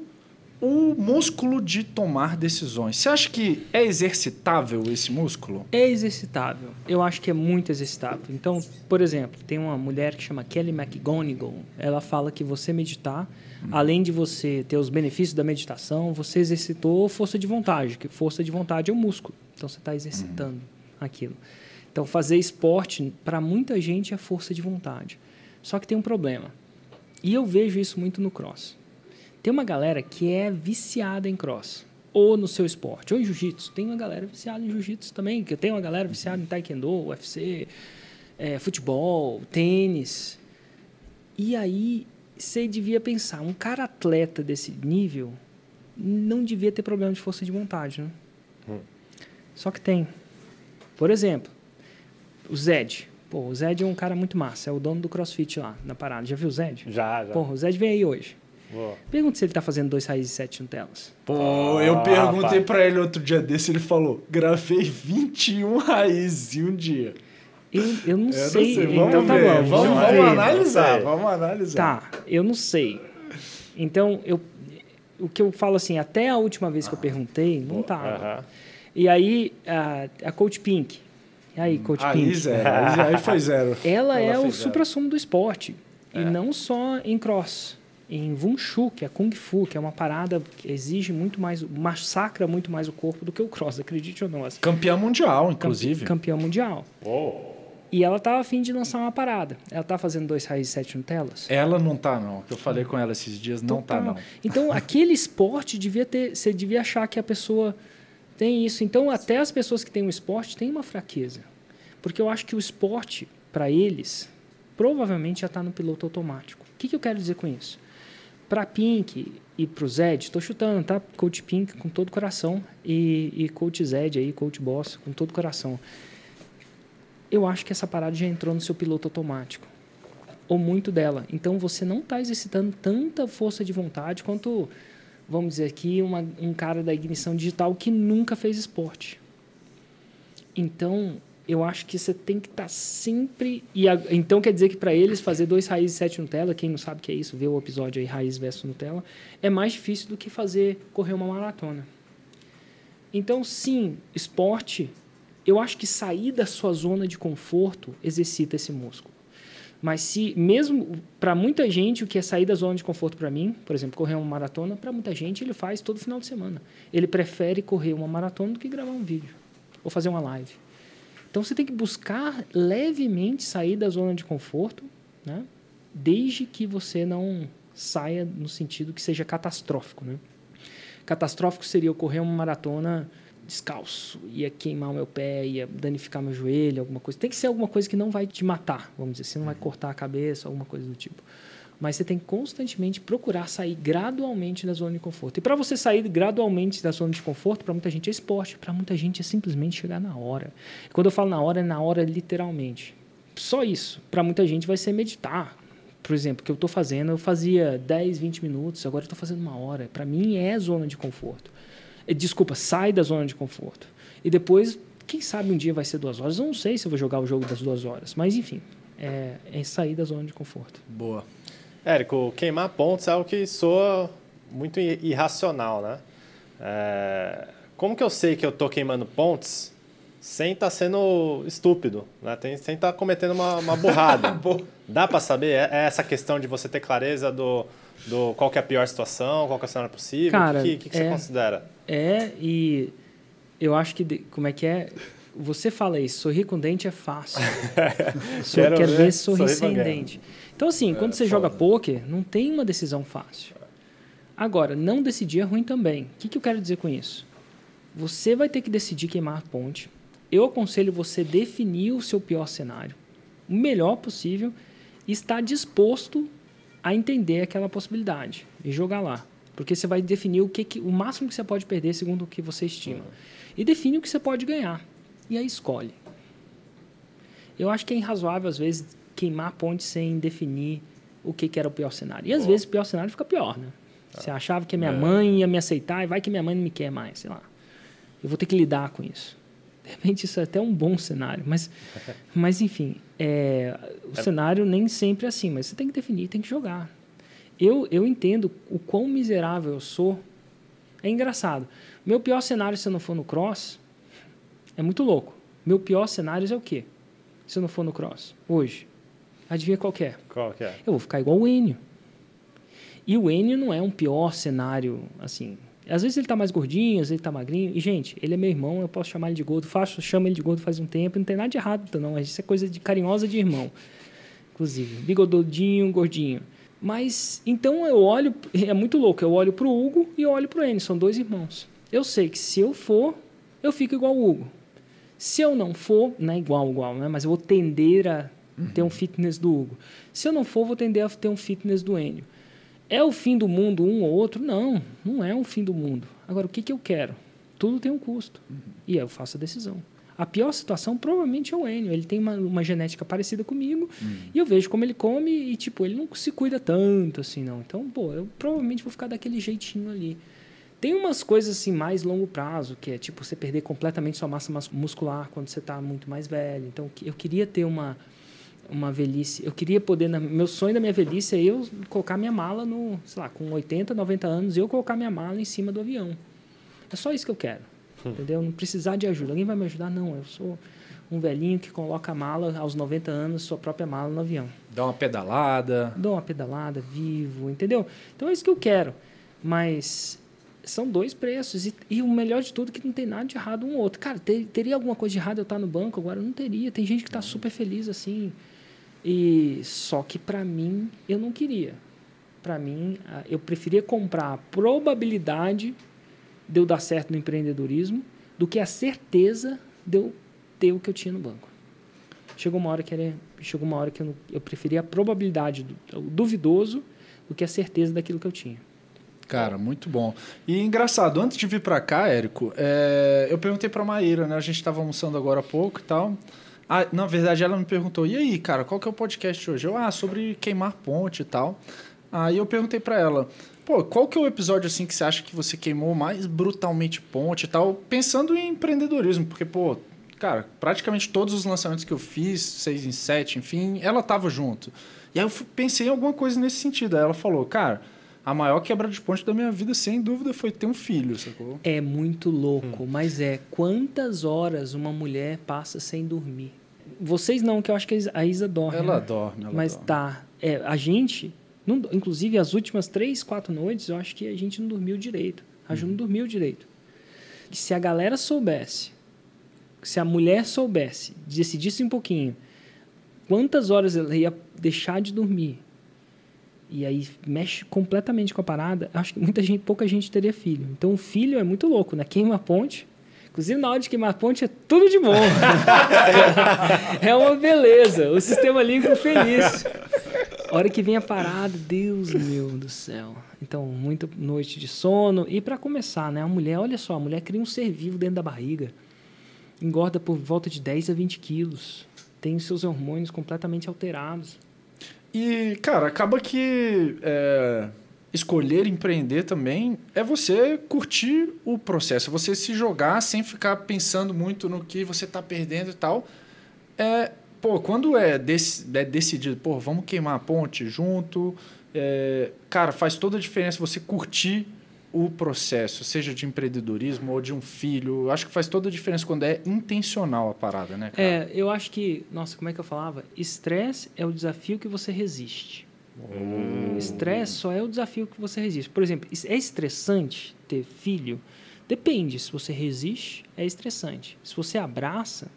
o músculo de tomar decisões. Você acha que é exercitável esse músculo? É exercitável. Eu acho que é muito exercitável. Então, por exemplo, tem uma mulher que chama Kelly McGonigal. Ela fala que você meditar, hum. além de você ter os benefícios da meditação, você exercitou força de vontade, que força de vontade é o músculo. Então, você está exercitando hum. aquilo. Então, fazer esporte, para muita gente, é força de vontade. Só que tem um problema. E eu vejo isso muito no cross tem uma galera que é viciada em cross, ou no seu esporte, ou em jiu-jitsu. Tem uma galera viciada em jiu-jitsu também, que tem uma galera viciada em taekwondo, UFC, é, futebol, tênis. E aí você devia pensar, um cara atleta desse nível não devia ter problema de força de vontade, né? Hum. Só que tem. Por exemplo, o Zed. Pô, o Zed é um cara muito massa, é o dono do CrossFit lá na parada. Já viu o Zed? Já, já. Pô, o Zed veio aí hoje. Pergunta se ele tá fazendo dois raízes e sete Nutellas. Pô, eu perguntei para ele outro dia desse, ele falou: gravei 21 raízes em um dia. Eu, eu não eu sei. Não sei. Vamos então tá ver. tá bom. Vamos, vamos analisar. Vamos analisar. Tá, eu não sei. Então, eu, o que eu falo assim, até a última vez que eu perguntei, não tava. Uh -huh. E aí, a, a Coach Pink. E aí, Coach aí Pink? Zero. aí foi zero. Ela, Ela é o supra-sumo do esporte. É. E não só em cross em Wushu, que é Kung Fu, que é uma parada que exige muito mais, massacra muito mais o corpo do que o cross, acredite ou não. Assim. Campeão mundial, inclusive. Campeão mundial. Oh. E ela tava afim de lançar uma parada. Ela tá fazendo dois raiz e sete Nutelas? Ela não tá, não. Que eu falei com ela esses dias, não tá, Total. não. Então, aquele esporte devia ter. Você devia achar que a pessoa tem isso. Então, até as pessoas que têm um esporte têm uma fraqueza. Porque eu acho que o esporte, para eles, provavelmente já está no piloto automático. O que, que eu quero dizer com isso? Para Pink e para o Zed, estou chutando, tá? Coach Pink com todo o coração e, e Coach Zed aí, Coach Boss com todo o coração. Eu acho que essa parada já entrou no seu piloto automático ou muito dela. Então você não está exercitando tanta força de vontade quanto, vamos dizer aqui, uma, um cara da ignição digital que nunca fez esporte. Então eu acho que você tem que estar sempre. E a- então quer dizer que para eles fazer dois raízes e sete Nutella, quem não sabe o que é isso, vê o episódio aí Raiz versus Nutella, é mais difícil do que fazer correr uma maratona. Então, sim, esporte, eu acho que sair da sua zona de conforto exercita esse músculo. Mas se mesmo para muita gente o que é sair da zona de conforto para mim, por exemplo, correr uma maratona, para muita gente ele faz todo final de semana. Ele prefere correr uma maratona do que gravar um vídeo ou fazer uma live. Então você tem que buscar levemente sair da zona de conforto, né? Desde que você não saia no sentido que seja catastrófico, né? Catastrófico seria eu correr uma maratona descalço, ia queimar o meu pé, ia danificar meu joelho, alguma coisa. Tem que ser alguma coisa que não vai te matar, vamos dizer, você não vai cortar a cabeça, alguma coisa do tipo. Mas você tem que constantemente procurar sair gradualmente da zona de conforto. E para você sair gradualmente da zona de conforto, para muita gente é esporte, para muita gente é simplesmente chegar na hora. Quando eu falo na hora, é na hora literalmente. Só isso. Para muita gente vai ser meditar. Por exemplo, que eu estou fazendo, eu fazia 10, 20 minutos, agora estou fazendo uma hora. Para mim é zona de conforto. Eh, Desculpa, sai da zona de conforto. E depois, quem sabe um dia vai ser duas horas. Eu não sei se eu vou jogar o jogo das duas horas. Mas enfim, é, é sair da zona de conforto. Boa. Érico, queimar pontos é algo que soa muito irracional, né? É, Como que eu sei que eu tô queimando pontos sem estar sendo estúpido, né? Tem- sem estar cometendo uma, uma burrada? Dá para saber? É é essa questão de você ter clareza do, do qual que é a pior situação, qual que é o cenário possível? O que, que, que você é- considera? É, e eu acho que. de- Como é que é? Você fala isso, sorrir com dente é fácil. Só Quero quer ver ver sorrir sorrir sem dente. Então, assim, quando você joga poker, não tem uma decisão fácil. Agora, não decidir é ruim também. O que, que eu quero dizer com isso? Você vai ter que decidir queimar a ponte. Eu aconselho você definir o seu pior cenário, o melhor possível, e estar disposto a entender aquela possibilidade e jogar lá. Porque você vai definir o, que, que- o máximo que você pode perder segundo o que você estima. E define o que você pode ganhar. E aí escolhe. Eu acho que é irrazoável, às vezes, queimar a ponte sem definir o que, que era o pior cenário. E às vezes o pior cenário fica pior, né? Você achava que a minha mãe ia me aceitar e vai que minha mãe não me quer mais, sei lá. Eu vou ter que lidar com isso. De repente isso é até um bom cenário, mas, mas enfim, é, o cenário nem sempre é assim, mas você tem que definir, tem que jogar. Eu, eu entendo o quão miserável eu sou. É engraçado. Meu pior cenário, se eu não for no cross, é muito louco. Meu pior cenário é o quê? Se eu não for no cross, hoje. Adivinha qual é? Qual é? Eu vou ficar igual o Enio. E o Enio não é um pior cenário, assim. Às vezes ele tá mais gordinho, às vezes ele tá magrinho. E, gente, ele é meu irmão, eu posso chamar ele de gordo. Faço, chamo ele de gordo faz um tempo, não tem nada de errado, não. Isso é coisa de carinhosa de irmão. Inclusive, bigodudinho, gordinho. Mas, então eu olho, é muito louco, eu olho pro Hugo e eu olho pro Enio, são dois irmãos. Eu sei que se eu for, eu fico igual o Hugo. Se eu não for, não é igual, igual, né? Mas eu vou tender a ter um fitness do Hugo. Se eu não for, vou tender a ter um fitness do Enio. É o fim do mundo um ou outro? Não, não é um fim do mundo. Agora, o que, que eu quero? Tudo tem um custo. E aí eu faço a decisão. A pior situação provavelmente é o Enio. Ele tem uma, uma genética parecida comigo e eu vejo como ele come e, tipo, ele não se cuida tanto assim, não. Então, pô, eu provavelmente vou ficar daquele jeitinho ali. Tem umas coisas assim mais longo prazo, que é tipo você perder completamente sua massa mas- muscular quando você está muito mais velho. Então eu queria ter uma uma velhice, eu queria poder na, meu sonho da minha velhice é eu colocar minha mala no, sei lá, com 80, 90 anos, eu colocar minha mala em cima do avião. É só isso que eu quero. Entendeu? Não precisar de ajuda. Alguém vai me ajudar? Não, eu sou um velhinho que coloca a mala aos 90 anos, sua própria mala no avião Dá uma pedalada. dou uma pedalada, vivo, entendeu? Então é isso que eu quero. Mas são dois preços. E, e o melhor de tudo é que não tem nada de errado um outro. Cara, ter, teria alguma coisa de errado eu estar no banco agora? Não teria. Tem gente que está super feliz assim. E só que para mim eu não queria. Para mim, eu preferia comprar a probabilidade de eu dar certo no empreendedorismo do que a certeza de eu ter o que eu tinha no banco. Chegou uma hora que era, chegou uma hora que eu, eu preferia a probabilidade do duvidoso do que a certeza daquilo que eu tinha. Cara, muito bom. E engraçado, antes de vir para cá, Érico, é, eu perguntei para Maíra, né? A gente estava almoçando agora há pouco e tal. Ah, na verdade, ela me perguntou: e aí, cara, qual que é o podcast hoje? Eu, ah, sobre queimar ponte e tal. Aí eu perguntei para ela: pô, qual que é o episódio assim que você acha que você queimou mais brutalmente ponte e tal? Pensando em empreendedorismo, porque, pô, cara, praticamente todos os lançamentos que eu fiz, seis em sete, enfim, ela tava junto. E aí eu pensei em alguma coisa nesse sentido. Aí ela falou, cara a maior quebra de ponte da minha vida, sem dúvida, foi ter um filho, sacou? É muito louco, hum. mas é quantas horas uma mulher passa sem dormir? Vocês não, que eu acho que a Isa dorme. Ela né? dorme, ela Mas dorme. tá. É, a gente, não, inclusive as últimas três, quatro noites, eu acho que a gente não dormiu direito. A Ju não uhum. dormiu direito. E se a galera soubesse, se a mulher soubesse, decidisse um pouquinho, quantas horas ela ia deixar de dormir e aí mexe completamente com a parada, acho que muita gente, pouca gente teria filho. Então o filho é muito louco, né? Queima a ponte. Inclusive, na hora de queimar a ponte é tudo de bom. é uma beleza. O sistema límpico feliz. Hora que vem a parada, Deus meu do céu. Então, muita noite de sono. E para começar, né? A mulher, olha só, a mulher cria um ser vivo dentro da barriga. Engorda por volta de 10 a 20 quilos. Tem seus hormônios completamente alterados. E, cara, acaba que é, escolher empreender também é você curtir o processo, é você se jogar sem ficar pensando muito no que você está perdendo e tal. É, pô, quando é, dec é decidido, pô, vamos queimar a ponte junto, é, cara, faz toda a diferença você curtir o processo, seja de empreendedorismo ou de um filho. Eu acho que faz toda a diferença quando é intencional a parada, né, cara? É, eu acho que, nossa, como é que eu falava? Estresse é o desafio que você resiste. Hum. Estresse só é o desafio que você resiste. Por exemplo, é estressante ter filho? Depende. Se você resiste, é estressante. Se você abraça,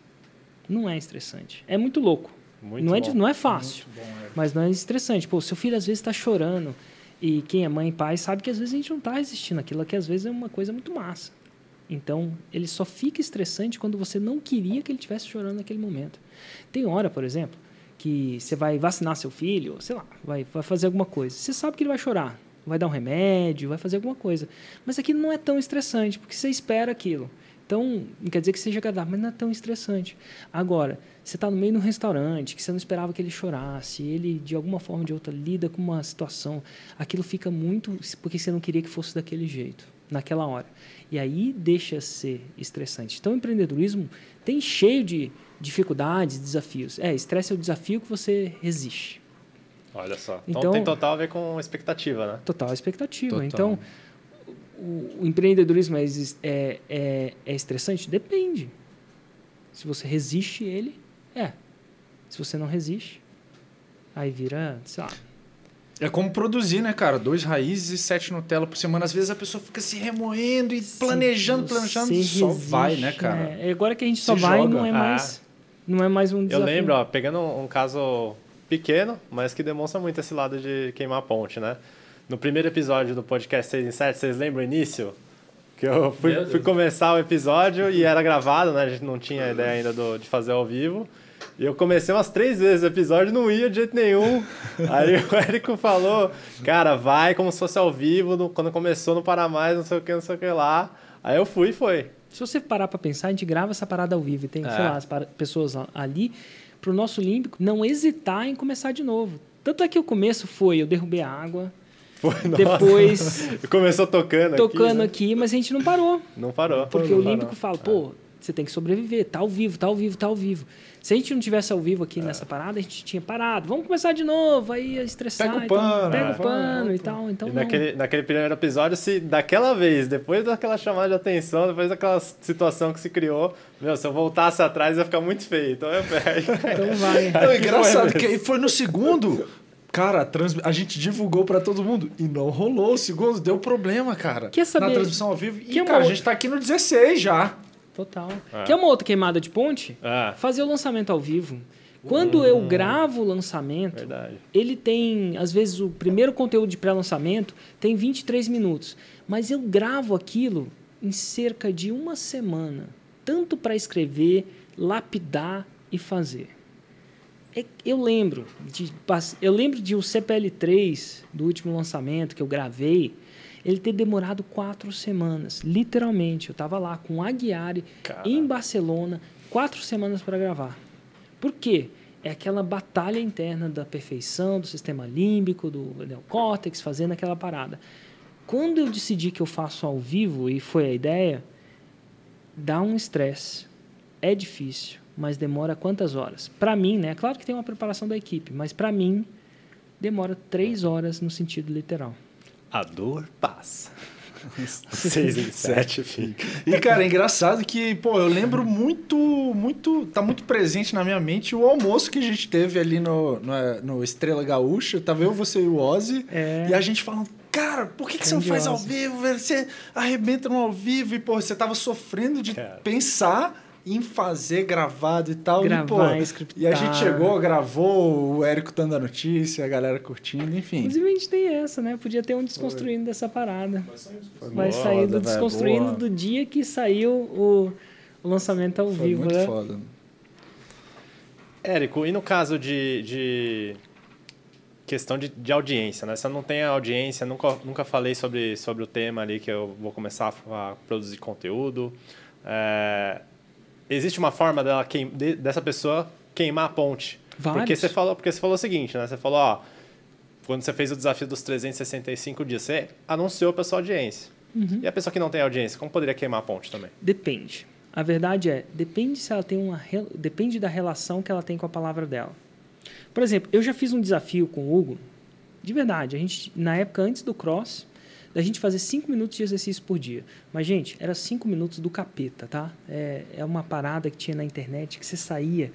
não é estressante. É muito louco. Muito não, é, não é fácil, bom, é. mas não é estressante. Pô, seu filho às vezes está chorando e quem é mãe e pai sabe que às vezes a gente não está resistindo aquilo, que às vezes é uma coisa muito massa. Então, ele só fica estressante quando você não queria que ele estivesse chorando naquele momento. Tem hora, por exemplo, que você vai vacinar seu filho, sei lá, vai, vai fazer alguma coisa. Você sabe que ele vai chorar, vai dar um remédio, vai fazer alguma coisa. Mas aquilo não é tão estressante, porque você espera aquilo. Então, não quer dizer que seja agradável, mas não é tão estressante. Agora, você está no meio de um restaurante que você não esperava que ele chorasse, ele de alguma forma ou de outra lida com uma situação, aquilo fica muito porque você não queria que fosse daquele jeito, naquela hora. E aí deixa ser estressante. Então, o empreendedorismo tem cheio de dificuldades, desafios. É, estresse é o desafio que você resiste. Olha só. Então, então tem total a ver com expectativa, né? Total expectativa. Total. Então, o, o empreendedorismo é, é, é, é estressante? Depende. Se você resiste ele, é. Se você não resiste, aí vira, sei lá. É como produzir, né, cara? Dois raízes e sete Nutella por semana. Às vezes a pessoa fica se remoendo e planejando, planejando. Resiste, só vai, né, cara? É. Agora que a gente só vai, joga. não é mais. Ah. Não é mais um desafio. Eu lembro, ó, pegando um, um caso pequeno, mas que demonstra muito esse lado de queimar a ponte, né? No primeiro episódio do podcast 6 em 7, vocês lembram o início? Que eu fui, fui começar o episódio e era gravado, né? A gente não tinha ideia ainda do, de fazer ao vivo. E eu comecei umas três vezes o episódio não ia de jeito nenhum. Aí o Érico falou, cara, vai como se fosse ao vivo, no, quando começou não para mais, não sei o que, não sei o que lá. Aí eu fui e foi. Se você parar para pensar, a gente grava essa parada ao vivo e tem, é. sei lá, as pessoas ali, pro nosso Olímpico não hesitar em começar de novo. Tanto é que o começo foi, eu derrubei a água, foi, Depois. Começou tocando, tocando aqui, né? mas a gente não parou. Não parou. Porque não o Olímpico fala, pô, você tem que sobreviver, tá ao vivo, tá ao vivo, tá ao vivo. Se a gente não tivesse ao vivo aqui é. nessa parada, a gente tinha parado. Vamos começar de novo, aí estressar. Pega o pano. Então, pega é. o pano e tal. Então, e naquele, naquele primeiro episódio, se daquela vez, depois daquela chamada de atenção, depois daquela situação que se criou, meu, se eu voltasse atrás ia ficar muito feio. Então eu pego. então vai. Não, é engraçado que foi no segundo Cara, a, trans... a gente divulgou pra todo mundo e não rolou o segundo, deu problema, cara. Quer saber- Na transmissão ao vivo. E, Que é uma cara, a gente tá aqui no 16 já. Total. É. Que é uma outra queimada de ponte? Ah, Fazer o lançamento ao vivo. Quando eu gravo o lançamento, verdade. ele tem, às vezes, o primeiro conteúdo de pré-lançamento tem 23 minutos. Mas eu gravo aquilo em cerca de uma semana. Tanto para escrever, lapidar e fazer. É- Eu lembro de eu lembro de o CPL3 do último lançamento que eu gravei, ele ter demorado quatro semanas, literalmente. Eu estava lá com o Aguiari Cara. em Barcelona, quatro semanas para gravar. Por quê? É aquela batalha interna da perfeição, do sistema límbico, do neocórtex, fazendo aquela parada. Quando eu decidi que eu faço ao vivo, e foi a ideia, dá um estresse. É difícil, mas demora quantas horas? Para mim, né? Claro que tem uma preparação da equipe, mas para mim demora três horas no sentido literal. A dor passa. Seis em sete fica. E, cara, é engraçado que, pô, eu lembro muito, muito. Tá muito presente na minha mente o almoço que a gente teve ali no, no, no Estrela Gaúcha. Tava eu, você e o Ozzy. É. E a gente falando, cara, por que, que você não faz ao vivo? Você arrebenta no ao vivo e, pô, você tava sofrendo de Cara. pensar em fazer gravado e tal. Gravar, e, pô, e a gente chegou, gravou, o Érico dando a notícia, a galera curtindo, enfim. Inclusive a gente tem essa, né? Podia ter um desconstruindo dessa parada. Vai sair do desconstruindo boa. do dia que saiu o, o lançamento ao Foi vivo, muito né? foda. Érico, e no caso de, de questão de, de audiência, né? Você não tem audiência, nunca, nunca falei sobre, sobre o tema ali que eu vou começar a, a produzir conteúdo. É, existe uma forma dela queim, de- dessa pessoa queimar a ponte. Porque Vários. você falou, porque você falou o seguinte, né? Você falou, ó, quando você fez o desafio dos 365 dias, você anunciou para sua audiência. Uhum. E a pessoa que não tem audiência, como poderia queimar a ponte também? Depende. A verdade é, depende se ela tem uma depende da relação que ela tem com a palavra dela. Por exemplo, eu já fiz um desafio com o Hugo, de verdade, a gente na época antes do cross, da gente fazer cinco minutos de exercício por dia. Mas gente, era cinco minutos do capeta, tá? É, é uma parada que tinha na internet que você saía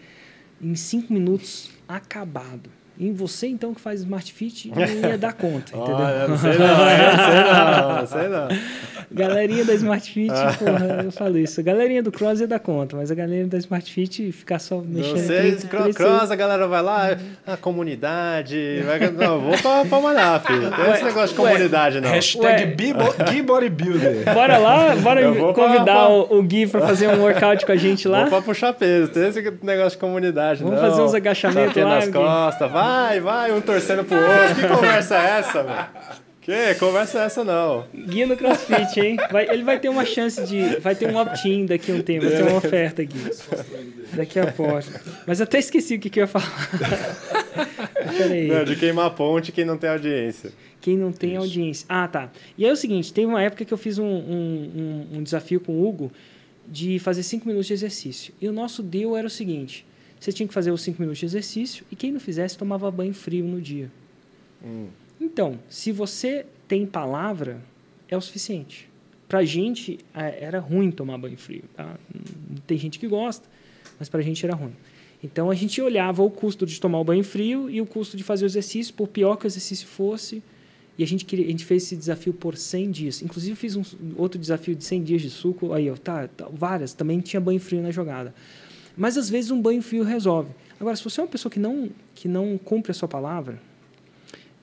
em cinco minutos acabado. E você então que faz Smart Fit não ia dar conta, entendeu? Olha, não sei não, eu não sei não, não sei não. Galerinha da Smart Fit, porra, eu falo isso. A galerinha do Cross ia dar conta, mas a galerinha da Smart Fit ficar só mexendo. Vocês, três- cro- três- cross, a galera vai lá, a comunidade, vai, não, vou pra, pra malhar, filho. Não tem esse negócio de ué, comunidade, não. Hashtag Ué. Bibo- Gui Bodybuilder. Bora lá, bora convidar pra- o, o Gui pra fazer um workout com a gente lá. Vou pra puxar peso, tem esse negócio de comunidade, Vamos não. fazer uns agachamentos lá, nas Gui. costas, vai, vai, um torcendo pro outro. Que conversa é essa, velho? Que conversa é essa, não? Gui no CrossFit, hein? Vai- ele vai ter uma chance de. Vai ter um opt-in daqui a um tempo, vai ter uma oferta aqui. Daqui a pouco. Mas eu até esqueci o que, que eu ia falar. Peraí. Não, de queimar a ponte quem não tem audiência. Quem não tem audiência. Ah, tá. E aí é o seguinte, teve uma época que eu fiz um, um, um- um desafio com o Hugo de fazer cinco minutos de exercício. E o nosso deal era o seguinte, você tinha que fazer os cinco minutos de exercício e quem não fizesse tomava banho frio no dia. Então, se você tem palavra, é o suficiente. Pra gente, era ruim tomar banho frio. Tá? Hum, Tem gente que gosta, mas pra gente era ruim. Então, a gente olhava o custo de tomar o banho frio e o custo de fazer o exercício, por pior que o exercício fosse. E a gente, queria, a gente fez esse desafio por 100 dias. Inclusive, fiz um outro desafio de 100 dias de suco. Aí, ó, tá, tá, várias. Também tinha banho frio na jogada. Mas, às vezes, um banho frio resolve. Agora, se você é uma pessoa que não, que não cumpre a sua palavra,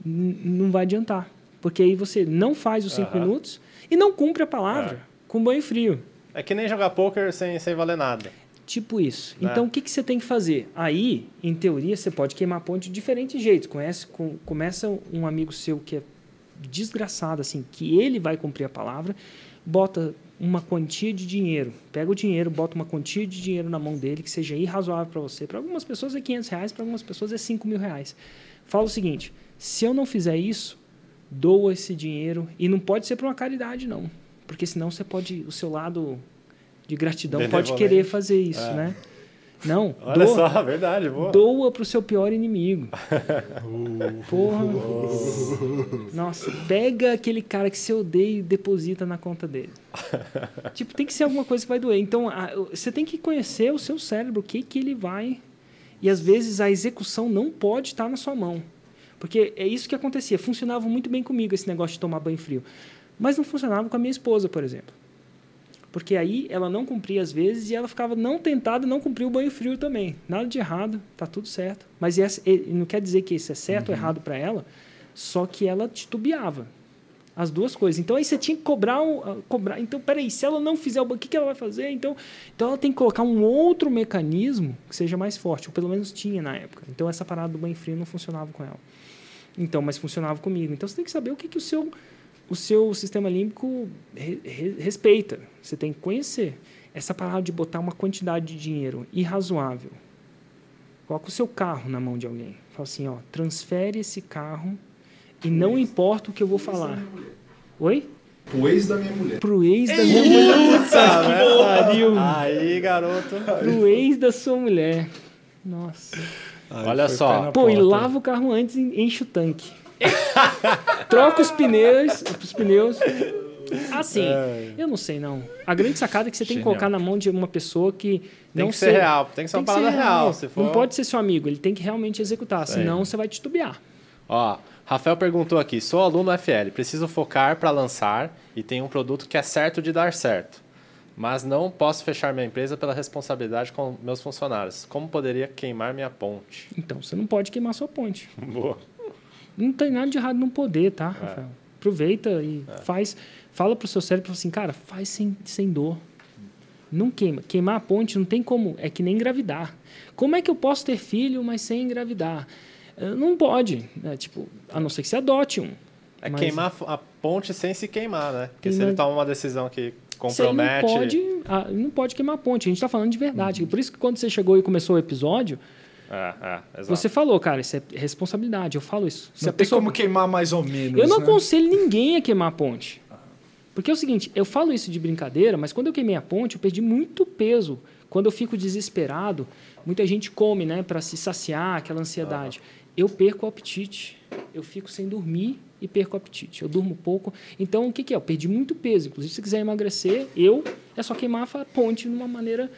não vai adiantar. Porque aí você não faz os cinco minutos e não cumpre a palavra com banho frio. É que nem jogar poker sem, sem valer nada. Tipo isso. Né? Então, o que, que você tem que fazer? Aí, em teoria, você pode queimar a ponte de diferentes jeitos. Conhece, com, começa um amigo seu que é desgraçado, assim, que ele vai cumprir a palavra, bota uma quantia de dinheiro, pega o dinheiro, bota uma quantia de dinheiro na mão dele que seja irrazoável para você. Para algumas pessoas é 500 reais, para algumas pessoas é 5 mil reais. Fala o seguinte, se eu não fizer isso, doa esse dinheiro, e não pode ser para uma caridade, não. Porque senão você pode, o seu lado de gratidão pode querer fazer isso, É. né? Não, Olha doa, só, verdade, boa. doa pro seu pior inimigo. Porra. Nossa, pega aquele cara que você odeia e deposita na conta dele. tipo, tem que ser alguma coisa que vai doer. Então, a- você tem que conhecer o seu cérebro, o que, que ele vai. E às vezes a execução não pode estar na sua mão. Porque é isso que acontecia. Funcionava muito bem comigo esse negócio de tomar banho frio. Mas não funcionava com a minha esposa, por exemplo. Porque aí ela não cumpria às vezes e ela ficava não tentada não cumprir o banho frio também. Nada de errado, tá tudo certo. Mas essa, não quer dizer que isso é certo uhum. ou errado para ela, só que ela titubeava. As duas coisas. Então aí você tinha que cobrar, um, cobrar. Então, peraí, se ela não fizer o banho, o que, que ela vai fazer? Então, então ela tem que colocar um outro mecanismo que seja mais forte, ou pelo menos tinha na época. Então essa parada do banho frio não funcionava com ela. Então, mas funcionava comigo. Então você tem que saber o que, que o seu o seu sistema límbico re, re, respeita. Você tem que conhecer. Essa parada de botar uma quantidade de dinheiro irrazoável. Coloca o seu carro na mão de alguém. Fala assim, ó, transfere esse carro e não importa o que eu vou falar. Oi? Pro ex da minha mulher. Pro ex da minha mulher. Puta, que pariu. Aí, garoto. Pro ex da sua mulher. Nossa. Olha só. Pô, e lava o carro antes e enche o tanque. Troca os pneus, os pneus. Assim, é. eu não sei não. A grande sacada é que você tem Genial. que colocar na mão de uma pessoa que tem não que ser, ser real, tem que ser tem uma parada real. real. Se for... Não pode ser seu amigo, ele tem que realmente executar, senão você vai titubear. Ó, Rafael perguntou aqui: sou aluno FL, preciso focar para lançar e tem um produto que é certo de dar certo, mas não posso fechar minha empresa pela responsabilidade com meus funcionários. Como poderia queimar minha ponte? Então, você não pode queimar sua ponte. Boa. Não tem nada de errado não poder, tá, é. Rafael? Aproveita e é. faz. Fala pro seu cérebro assim, cara, faz sem, sem dor. Não queima. Queimar a ponte não tem como. É que nem engravidar. Como é que eu posso ter filho, mas sem engravidar? Eh, não pode. Né? Tipo, a não ser que você adote um. É mas... queimar a ponte sem se queimar, né? Porque se ele toma uma decisão que compromete. Você não pode, ah, não pode queimar a ponte. A gente está falando de verdade. Uhum. Por isso que quando você chegou e começou o episódio, é, é, Você falou, cara, isso é responsabilidade. Eu falo isso. Se não tem pessoa... como queimar mais ou menos. Eu não né? aconselho ninguém a queimar a ponte. Porque é o seguinte, eu falo isso de brincadeira, mas quando eu queimei a ponte, eu perdi muito peso. Quando eu fico desesperado, muita gente come, né, para se saciar, aquela ansiedade. Eu perco o apetite. Eu fico sem dormir e perco o apetite. Eu durmo pouco. Então, o que, que é? Eu perdi muito peso. Inclusive, se quiser emagrecer, eu é só queimar a ponte de uma maneira.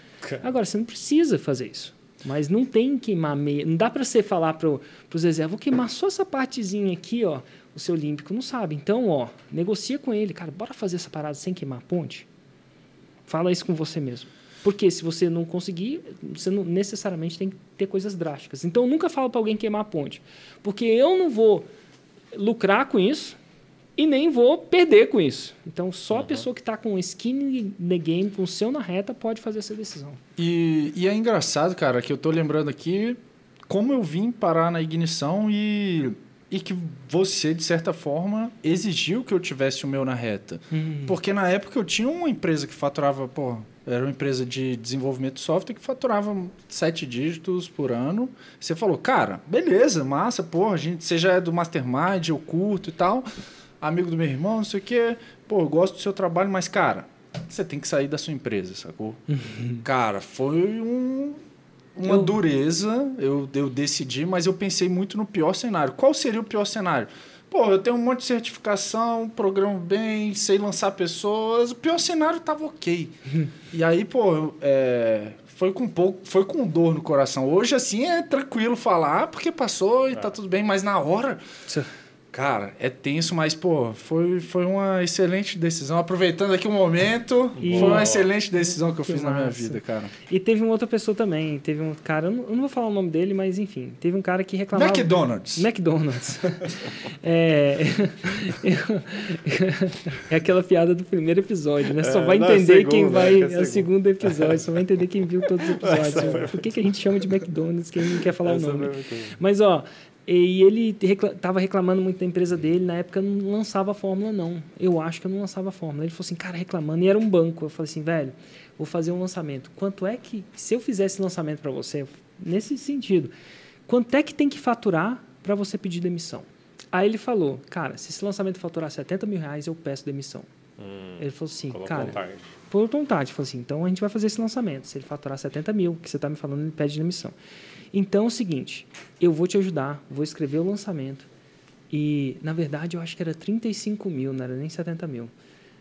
Agora, você não precisa fazer isso. Mas não tem queimar meia. Não dá para você falar para os Zezé, vou queimar só essa partezinha aqui, ó. O seu Olímpico não sabe. Então, ó, negocia com ele, cara, bora fazer essa parada sem queimar a ponte. Fala isso com você mesmo. Porque se você não conseguir, você não necessariamente tem que ter coisas drásticas. Então, nunca falo para alguém queimar a ponte. Porque eu não vou lucrar com isso, e nem vou perder com isso. Então, só uhum. a pessoa que está com skin the game, com o seu na reta, pode fazer essa decisão. E, e é engraçado, cara, que eu estou lembrando aqui como eu vim parar na ignição e, e que você, de certa forma, exigiu que eu tivesse o meu na reta. Uhum. Porque na época eu tinha uma empresa que faturava, pô, era uma empresa de desenvolvimento de software que faturava sete dígitos por ano. Você falou, cara, beleza, massa, pô, gente, você já é do Mastermind, eu curto e tal amigo do meu irmão, não sei o quê. Pô, eu gosto do seu trabalho, mas, cara, você tem que sair da sua empresa, sacou? Uhum. Cara, foi um, uma eu... dureza. Eu, eu decidi, mas eu pensei muito no pior cenário. Qual seria o pior cenário? Pô, eu tenho um monte de certificação, programo bem, sei lançar pessoas. O pior cenário tava ok. e aí, pô, é, foi com pouco, foi com dor no coração. Hoje, assim, é tranquilo falar, porque passou e tá é. tudo bem, mas na hora. Cara, é tenso, mas, pô, foi, foi uma excelente decisão. Aproveitando aqui o momento, e... foi uma excelente decisão que eu que fiz massa. na minha vida, cara. E teve uma outra pessoa também. Teve um cara, eu não, eu não, vou falar o nome dele, mas enfim. Teve um cara que reclamava. McDonald's. McDonald's. é... é aquela piada do primeiro episódio, né? Só é, vai entender segunda, quem vai. É, é o segundo episódio, só vai entender quem viu todos os episódios. Por que, que a gente chama de McDonald's? Quem não quer falar Essa o nome. Mas, ó. E ele estava reclamando muito da empresa dele, na época não lançava a fórmula, não. Eu acho que eu não lançava a fórmula. Ele falou assim, cara, reclamando, e era um banco. Eu falei assim, velho, vou fazer um lançamento. Quanto é que, se eu fizesse lançamento para você, nesse sentido, quanto é que tem que faturar para você pedir demissão? Aí ele falou, cara, se esse lançamento faturar 70 mil reais, eu peço demissão. Hum, ele falou assim, cara, vontade. por vontade. Ele falou assim, então a gente vai fazer esse lançamento. Se ele faturar 70 mil, que você está me falando, ele pede demissão. Então é o seguinte, eu vou te ajudar, vou escrever o lançamento. E, na verdade, eu acho que era 35 mil, não era nem 70 mil.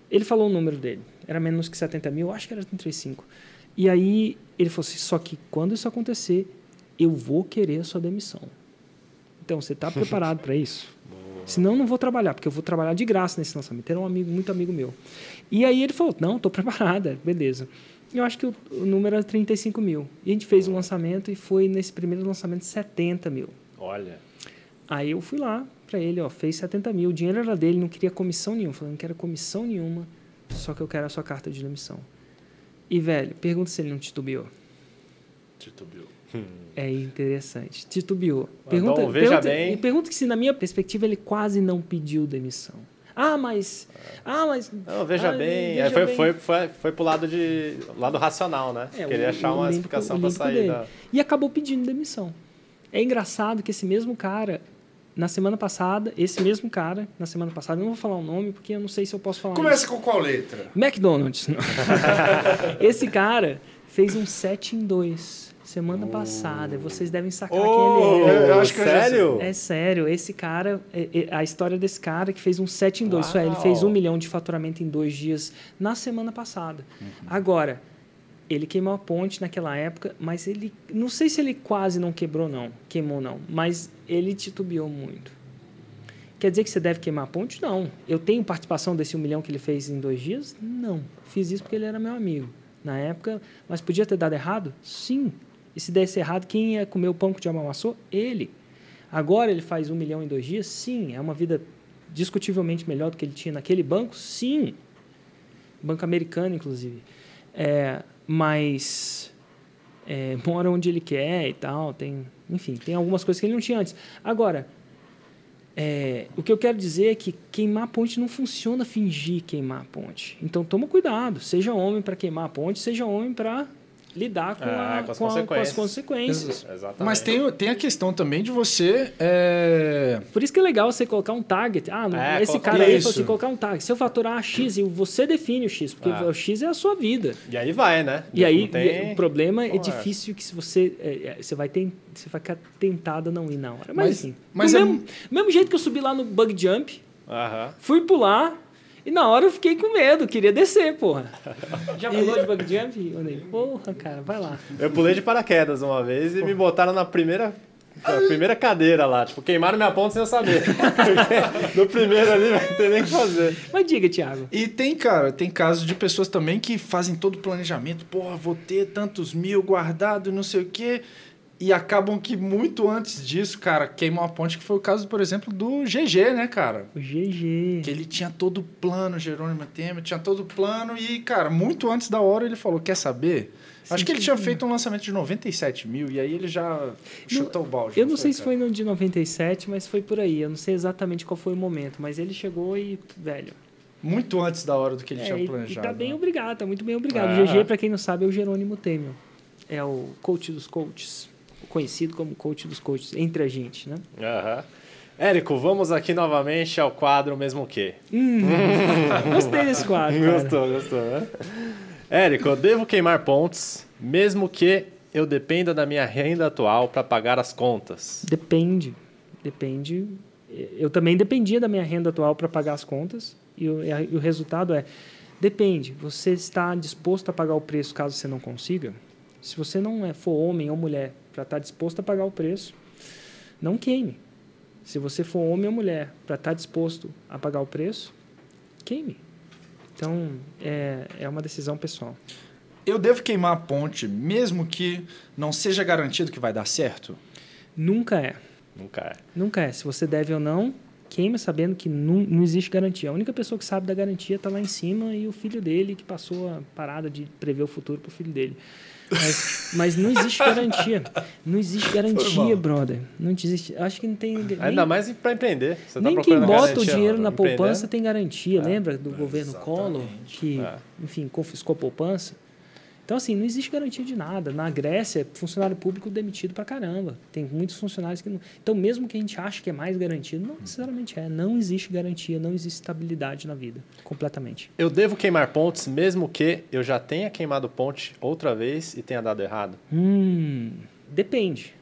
Ele falou o número dele, era menos que 70 mil, acho que era 35. E aí ele falou assim: só que quando isso acontecer, eu vou querer a sua demissão. Então, você está preparado para isso? Senão, eu não vou trabalhar, porque eu vou trabalhar de graça nesse lançamento. Era um amigo, muito amigo meu. E aí ele falou: não, estou preparada, beleza. Eu acho que o, o, número era 35 mil. E a gente fez um lançamento e foi nesse primeiro lançamento 70 mil. Olha. Aí eu fui lá para ele, ó, fez 70 mil. O dinheiro era dele, não queria comissão nenhuma. Falando, não quero comissão nenhuma, só que eu quero a sua carta de demissão. E, velho, pergunta se ele não titubeou. Titubeou. É interessante. Titubeou. Pergunta, veja pergunta, bem. pergunta que se, na minha perspectiva, ele quase não pediu demissão. Ah, mas. Ah, mas. Não, veja ah, bem. veja foi, bem. foi, foi, foi pro lado, de, lado racional, né? É, Queria o- achar o uma explicação link sair da. E acabou pedindo demissão. É engraçado que esse mesmo cara, na semana passada, esse mesmo cara, na semana passada, eu não vou falar o nome porque eu não sei se eu posso falar isso. Começa com qual letra? McDonald's. Esse cara fez um 7 em 2 semana passada. Vocês devem sacar Oh, quem ele é. eu acho que sério? É sério, esse cara, é- é- a história desse cara que fez um 7 em 2, isso é, ele fez um milhão de faturamento em dois dias na semana passada. Agora, ele queimou a ponte naquela época, mas ele, não sei se ele quase não quebrou não, queimou não, mas ele titubeou muito. Quer dizer que você deve queimar a ponte? Não. Eu tenho participação desse um milhão que ele fez em dois dias? Não. Fiz isso porque ele era meu amigo na época, mas podia ter dado errado? Sim. E se desse errado, quem ia comer o pão que o diabo amassou? Ele. Agora ele faz um milhão em dois dias? Sim. É uma vida discutivelmente melhor do que ele tinha naquele banco? Sim. Banco americano, inclusive. É, mas é, mora onde ele quer e tal. Tem, enfim, tem algumas coisas que ele não tinha antes. Agora, é, o que eu quero dizer é que queimar a ponte não funciona fingir queimar a ponte. Então toma cuidado. Seja homem para queimar a ponte, seja homem para lidar com, Ah, a- com as com a- com as consequências. consequências. Exatamente. Mas tem, tem a questão também de você. é, Por isso que é legal você colocar um target. Ah, É, esse cara aí Isso. falou assim, colocar um target. Se eu faturar X, e você define o X, porque Ah. o X é a sua vida. E aí vai, né? E aí tem- o problema é conversa. difícil que se você é, é, você vai ter, você vai ficar tentado a não ir na hora. Mas, Mas- assim, mas do é- mesmo, mesmo jeito que eu subi lá no bug jump, Aham. fui pular e na hora eu fiquei com medo, queria descer, porra. Já pulou de bug jump? Eu falei, porra, cara, vai lá. Eu pulei de paraquedas uma vez e me botaram na primeira, na primeira cadeira lá. Tipo, queimaram minha ponta sem eu saber. Porque no primeiro ali não tem nem o que fazer. Mas diga, Thiago. E tem, cara, tem casos de pessoas também que fazem todo o planejamento. Porra, vou ter tantos mil guardado, não sei o quê. E acabam que muito antes disso, cara, queimam a ponte, que foi o caso, por exemplo, do GG, né, cara? O GG. Que ele tinha todo o plano, Jerônimo Temer, tinha todo o plano e, cara, muito antes da hora ele falou, quer saber? Acho que ele tinha feito um lançamento de 97 mil e aí ele já chutou o balde. Eu não sei se cara? foi no de 97, mas foi por aí. Eu não sei exatamente qual foi o momento, mas ele chegou e, velho. Muito antes da hora do que ele É, tinha e, e planejado. tá bem né? obrigado, tá muito bem obrigado. Ah. O GG, pra quem não sabe, é o Jerônimo Temer. É o coach dos coaches. Conhecido como coach dos coaches, entre a gente, né? Aham. Érico, vamos aqui novamente ao quadro mesmo que. Hum, gostei desse quadro. cara. Gostou, gostou, né? Érico, eu devo queimar pontos, mesmo que eu dependa da minha renda atual para pagar as contas. Depende. Depende. Eu também dependia da minha renda atual para pagar as contas. E o, e o resultado é: depende. Você está disposto a pagar o preço caso você não consiga? Se você não é, for homem ou mulher para estar disposto a pagar o preço, não queime. Se você for homem ou mulher para estar disposto a pagar o preço, queime. Então, é, é uma decisão pessoal. Eu devo queimar a ponte, mesmo que não seja garantido que vai dar certo? Nunca é. Nunca é. Nunca é. Se você deve ou não, queima sabendo que não, não existe garantia. A única pessoa que sabe da garantia está lá em cima e o filho dele que passou a parada de prever o futuro para o filho dele. Mas, mas não existe garantia. Não existe garantia, brother. Não existe. Acho que não tem. Nem, Ainda mais para empreender. Você tá nem quem procurando bota garantia, o dinheiro não, na poupança tem garantia. É. Lembra do governo Collor, que, É. enfim, confiscou a poupança? Então, assim, não existe garantia de nada. Na Grécia, funcionário público demitido pra caramba. Tem muitos funcionários que não. Então, mesmo que a gente ache que é mais garantido, não necessariamente é. Não existe garantia, não existe estabilidade na vida. Completamente. Eu devo queimar pontos, mesmo que eu já tenha queimado ponte outra vez e tenha dado errado. Hum. Depende.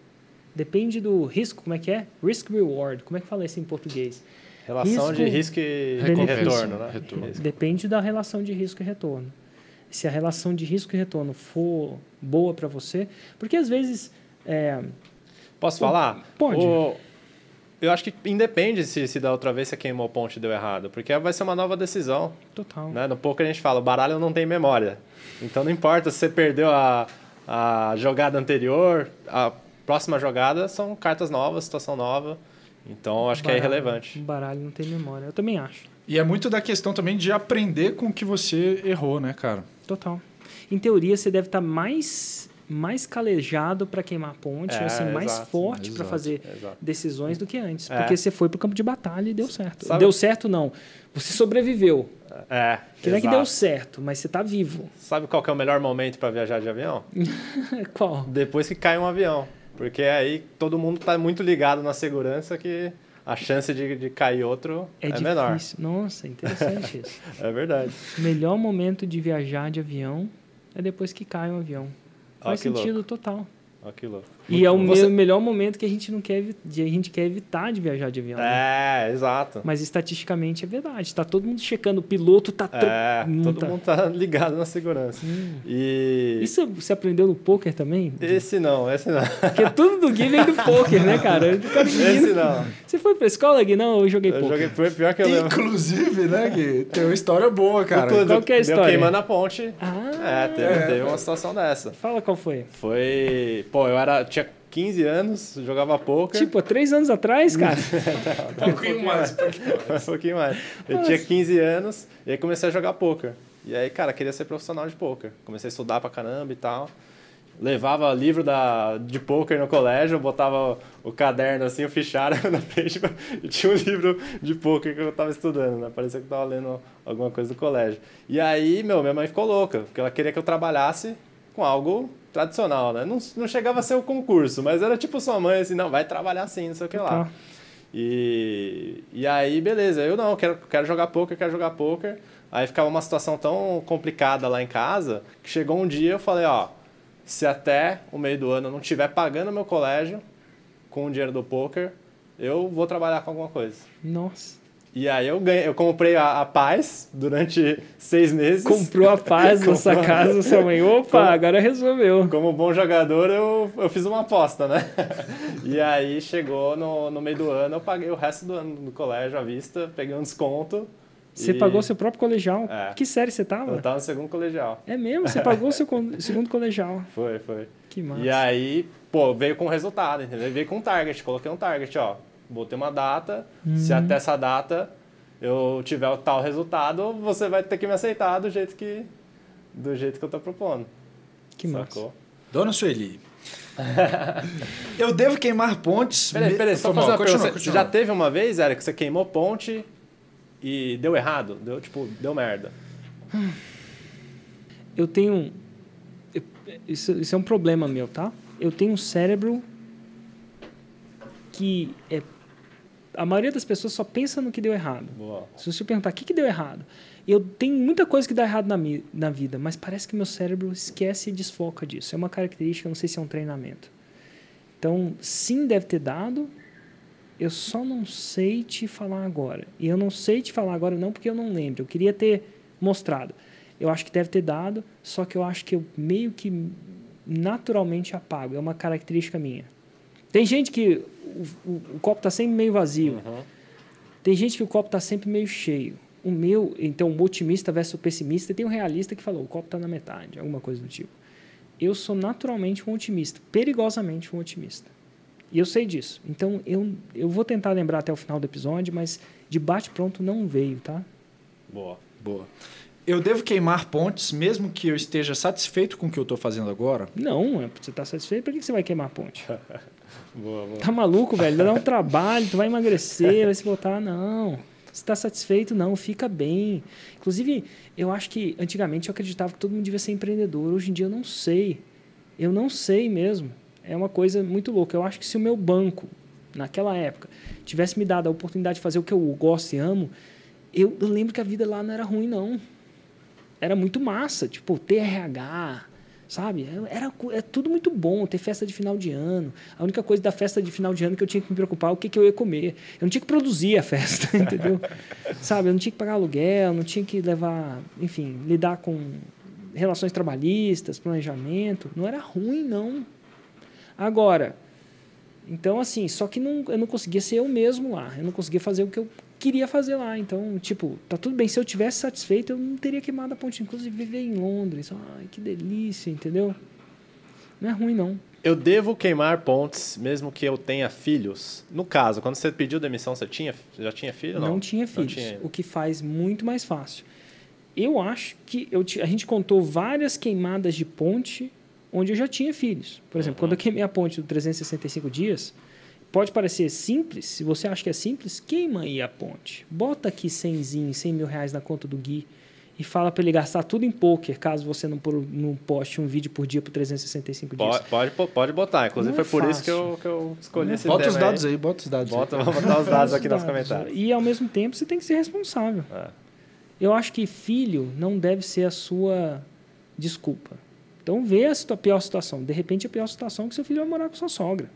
Depende do risco, como é que é? Risk reward. Como é que fala isso em português? Relação de Risco- risco e Benefício. retorno, né? Retorno. Risco. Depende da relação de risco e retorno. Se a relação de risco e retorno for boa para você, porque às vezes é, Posso falar? Pode. O, eu acho que independe se, se da outra vez você queimou ponte e deu errado, porque vai ser uma nova decisão. Total. Né? No pouco a gente fala, o baralho não tem memória. Então não importa se você perdeu a, a jogada anterior, a próxima jogada são cartas novas, situação nova. Então acho baralho, que é irrelevante. O baralho não tem memória. Eu também acho. E é muito da questão também de aprender com o que você errou, né, cara? Total. Em teoria, você deve estar mais mais calejado para queimar ponte, É, assim, mais exato, forte para fazer exato. decisões do que antes. É. Porque você foi pro campo de batalha e deu certo. Sabe- Deu certo, não. Você sobreviveu. É, Que não é que deu certo, mas você tá vivo. Sabe qual é o melhor momento para viajar de avião? Qual? Depois que cai um avião. Porque aí todo mundo tá muito ligado na segurança que a chance de, de cair outro É, é, difícil. menor. Nossa, interessante isso. É verdade. O melhor momento de viajar de avião é depois que cai um avião. Faz que sentido total. Ó, que louco. E é o Você- melhor momento que a gente não quer, a gente quer evitar de viajar de avião. né? É, exato. Mas estatisticamente é verdade. Tá todo mundo checando. O piloto tá... to- É, todo tá. mundo tá ligado na segurança. E Isso você aprendeu no poker também? esse não, esse não. Porque tudo do Gui vem do poker, né, cara? Quero Esse não. Você foi pra escola, Gui? Não, eu joguei Eu poker. joguei foi pior que eu lembro. Inclusive, né, Gui? Tem uma história boa, cara. Tudo, qual que é a deu história? queimando a ponte. Ah, É, teve, teve uma situação dessa. fala qual foi. Foi. Pô, eu era. Tinha 15 anos, jogava poker. Tipo, há três anos atrás, cara. Um pouquinho mais. um pouquinho mais. Eu tinha 15 anos e aí comecei a jogar poker. E aí, cara, queria ser profissional de poker. Comecei a estudar pra caramba e tal. Levava livro da, de poker no colégio, botava o caderno assim, o fichário na frente e tinha um livro de poker que eu tava estudando, né? Parecia que eu tava lendo alguma coisa do colégio. E aí, meu, minha mãe ficou louca, porque ela queria que eu trabalhasse com algo tradicional, né? Não, não chegava a ser o concurso, mas era tipo sua mãe, assim, não, vai trabalhar assim, não sei o que lá. Tá. E, e aí, beleza, eu não, quero, quero jogar poker, quero jogar poker. Aí ficava uma situação tão complicada lá em casa que chegou um dia eu falei, ó, se até o meio do ano eu não estiver pagando meu colégio com o dinheiro do poker, eu vou trabalhar com alguma coisa. Nossa. E aí eu ganhei, eu comprei a, a paz durante seis meses. Comprou a paz na sua casa, sua mãe. Opa, Como- agora resolveu. Como bom jogador, eu, eu fiz uma aposta, né? E aí chegou no, no meio do ano, eu paguei o resto do ano no colégio à vista, peguei um desconto. Você e pagou seu próprio colegial. É. Que série você Eu tava? tava no segundo colegial. É mesmo? Você pagou seu segundo colegial. Foi, foi. Que massa. E aí, pô, veio com resultado, entendeu? Veio com um target, coloquei um target, ó. Botei uma data, se Uhum. até essa data eu tiver o tal resultado, você vai ter que me aceitar do jeito que, do jeito que eu tô propondo. Que massa. Sacou? Dona Sueli. eu devo queimar pontes. Peraí, me- peraí, só fazer uma continua, pergunta. Você continua. já teve uma vez, Eric, que você queimou ponte e deu errado? Deu, tipo, deu merda. Eu tenho. eu- Isso, isso é um problema meu, tá? Eu tenho um cérebro que é. A maioria das pessoas só pensa no que deu errado. Boa. Se você perguntar o que, que deu errado, eu tenho muita coisa que dá errado na, mi- na vida, mas parece que meu cérebro esquece e desfoca disso. É uma característica, não sei se é um treinamento. Então, sim, deve ter dado. Eu só não sei te falar agora. E eu não sei te falar agora não porque eu não lembro. Eu queria ter mostrado. Eu acho que deve ter dado, só que eu acho que eu meio que naturalmente apago. É uma característica minha. Tem gente que o, o, o copo está sempre meio vazio. Uhum. Tem gente que o copo está sempre meio cheio. O meu, então, o otimista versus o pessimista, e tem um realista que falou, o copo está na metade, alguma coisa do tipo. Eu sou naturalmente um otimista, perigosamente um otimista. E eu sei disso. Então, eu, eu vou tentar lembrar até o final do episódio, mas de bate-pronto não veio, tá? Boa. Boa. Eu devo queimar pontes, mesmo que eu esteja satisfeito com o que eu estou fazendo agora? Não, é, você está satisfeito, por que você vai queimar ponte? Boa, boa. Tá maluco, velho? Dá um trabalho, tu vai emagrecer, vai se botar. Não. Se tá satisfeito, não, fica bem. Inclusive, eu acho que antigamente eu acreditava que todo mundo devia ser empreendedor. Hoje em dia eu não sei. Eu não sei mesmo. É uma coisa muito louca. Eu acho que se o meu banco, naquela época, tivesse me dado a oportunidade de fazer o que eu gosto e amo, eu, eu lembro que a vida lá não era ruim, não. Era muito massa. Tipo, TRH, sabe? Era co- é tudo muito bom, ter festa de final de ano. A única coisa da festa de final de ano que eu tinha que me preocupar é o que, que eu ia comer. Eu não tinha que produzir a festa, entendeu? sabe? Eu não tinha que pagar aluguel, não tinha que levar, enfim, lidar com relações trabalhistas, planejamento. Não era ruim, não. Agora, Então, assim, só que não, eu não conseguia ser eu mesmo lá. Eu não conseguia fazer o que eu queria fazer lá. Então, tipo, tá tudo bem. Se eu tivesse satisfeito, eu não teria queimado a ponte. Inclusive, viver em Londres. Ai, que delícia, entendeu? Não é ruim, não. Eu devo queimar pontes, mesmo que eu tenha filhos? No caso, quando você pediu demissão, você tinha, já tinha filho? Não, Não, tinha filhos. tinha. O que faz muito mais fácil. Eu acho que eu, a gente contou várias queimadas de ponte onde eu já tinha filhos. Por exemplo, quando eu queimei a ponte do 365 dias, pode parecer simples. Se você acha que é simples, queima aí a ponte. Bota aqui 100, 100 mil reais na conta do Gui e fala para ele gastar tudo em poker, caso você não, por- não poste um vídeo por dia por 365 dias. Pode, pode, pode botar. Inclusive, Não é foi por isso que fácil. eu, que eu escolhi esse Bota os dados aí, bota os dados Bota, aí. vamos botar os dados aqui nos comentários. E ao mesmo tempo você tem que ser responsável. É. Eu acho que filho não deve ser a sua desculpa. Então vê a situa- pior situação. De repente a pior situação é que seu filho vai morar com sua sogra.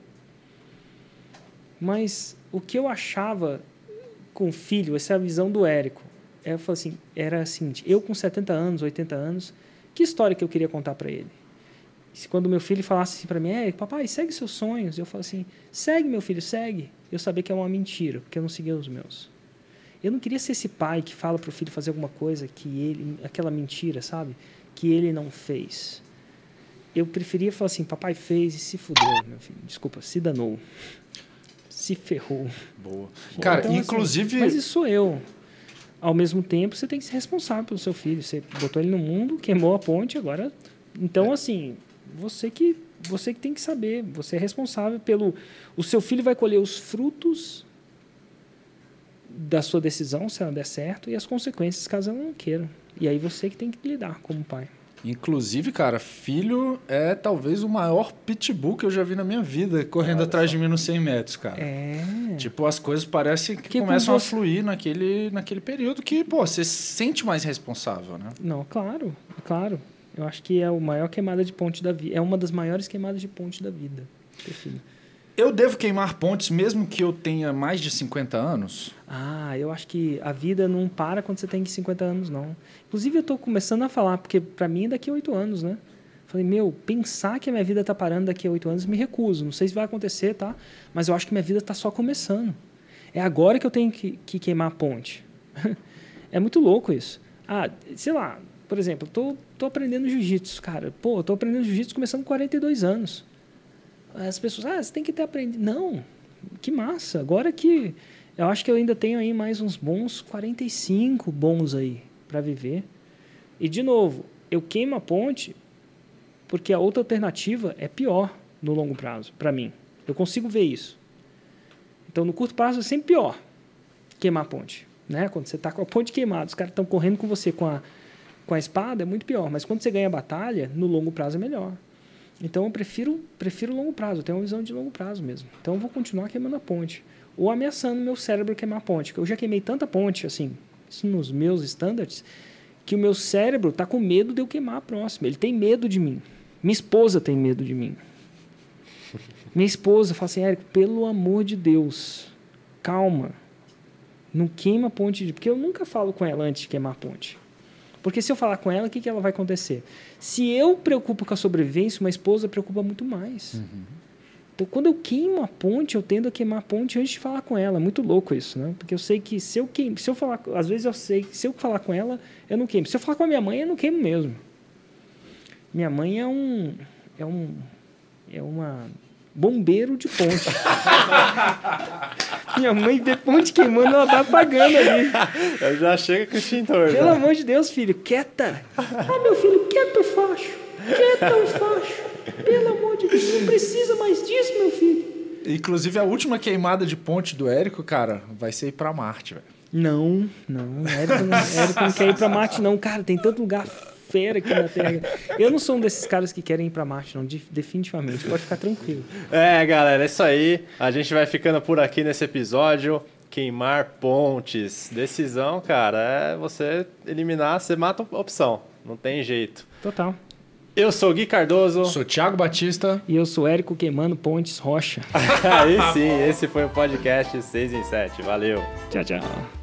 Mas o que eu achava com filho, essa é a visão do Érico, é, eu falei assim, era assim, eu com 70 anos, 80 anos, que história que eu queria contar para ele? Se quando meu filho falasse assim para mim, Érico, papai, segue seus sonhos, eu falo assim, segue meu filho, segue. Eu sabia que é uma mentira, porque eu não seguia os meus. Eu não queria ser esse pai que fala para o filho fazer alguma coisa que ele, aquela mentira, sabe? Que ele não fez. Eu preferia falar assim, papai fez e se fudeu, meu filho. Desculpa, se danou. Se ferrou. Boa. Cara, Então, assim, inclusive. mas isso sou eu. Ao mesmo tempo, você tem que ser responsável pelo seu filho. Você botou ele no mundo, queimou a ponte, agora. Então, assim, você que você que tem que saber. Você é responsável pelo. O seu filho vai colher os frutos da sua decisão, se ela der certo, e as consequências, caso ela não queira. E aí você que tem que lidar como pai. Inclusive, cara, filho é talvez o maior pitbull que eu já vi na minha vida, correndo atrás de mim nos 100 metros, cara. É. Tipo, as coisas parecem que, Que com começam a fluir naquele, naquele período que, pô, você se sente mais responsável, né? Não, claro, claro. Eu acho que é o maior queimada de ponte da vida. É uma das maiores queimadas de ponte da vida. ter filho. Eu devo queimar pontes mesmo que eu tenha mais de 50 anos? Ah, eu acho que a vida não para quando você tem 50 anos, não. Inclusive, eu tô começando a falar, porque para mim é daqui a oito anos, né? Falei, meu, pensar que a minha vida tá parando daqui a oito anos, me recuso. Não sei se vai acontecer, tá? Mas eu acho que minha vida tá só começando. É agora que eu tenho que, que queimar a ponte. é muito louco isso. Ah, sei lá, por exemplo, eu tô, tô aprendendo jiu-jitsu, cara. Pô, tô aprendendo jiu-jitsu começando com 42 anos. As pessoas, ah, você tem que ter aprendido. Não, que massa. Agora que eu acho que eu ainda tenho aí mais uns bons 45 bons aí para viver. E de novo, eu queimo a ponte porque a outra alternativa é pior no longo prazo, para mim. Eu consigo ver isso. Então, no curto prazo é sempre pior queimar a ponte, né? Quando você está com a ponte queimada, os caras estão correndo com você com a com a espada é muito pior, mas quando você ganha a batalha, no longo prazo é melhor. Então eu prefiro prefiro longo prazo, eu tenho uma visão de longo prazo mesmo. Então eu vou continuar queimando a ponte ou ameaçando meu cérebro queimar a ponte. Eu já queimei tanta ponte assim, nos meus standards, que o meu cérebro tá com medo de eu queimar a próxima. Ele tem medo de mim. Minha esposa tem medo de mim. Minha esposa fala assim, Érico, pelo amor de Deus, calma. Não queima a ponte, de... porque eu nunca falo com ela antes de queimar a ponte. Porque se eu falar com ela, o que, que ela vai acontecer? Se eu preocupo com a sobrevivência, uma esposa preocupa muito mais. Então, quando eu queimo a ponte, eu tendo a queimar a ponte antes de falar com ela. É muito louco isso, né? Porque eu sei que se eu queimo, se eu falar, às vezes eu sei que se eu falar com ela, eu não queimo. Se eu falar com a minha mãe, eu não queimo mesmo. Minha mãe é um é um é uma bombeiro de ponte. minha mãe vê ponte queimando, ela tá apagando ali. Eu já chega com o extintor. Pelo amor de Deus, filho, quieta. Ah, meu filho, quieto, facho. Quieto, facho. Pelo amor de Deus, não precisa mais disso, meu filho. Inclusive, a última queimada de ponte do Érico, cara, vai ser ir pra Marte, velho. Não, não. Érico não, Érico não quer ir pra Marte, não. Cara, tem tanto lugar fera aqui na Terra. Eu não sou um desses caras que querem ir pra Marte, não. de- definitivamente. Pode ficar tranquilo. É, galera, é isso aí. A gente vai ficando por aqui nesse episódio. Queimar pontes. Decisão, cara, é você eliminar, você mata a opção. Não tem jeito. Total. Eu sou o Gui Cardoso. Sou Thiago Batista. E eu sou Érico Queimando Pontes Rocha. Aí sim, esse foi o podcast 6 em 7. Valeu. Tchau, tchau.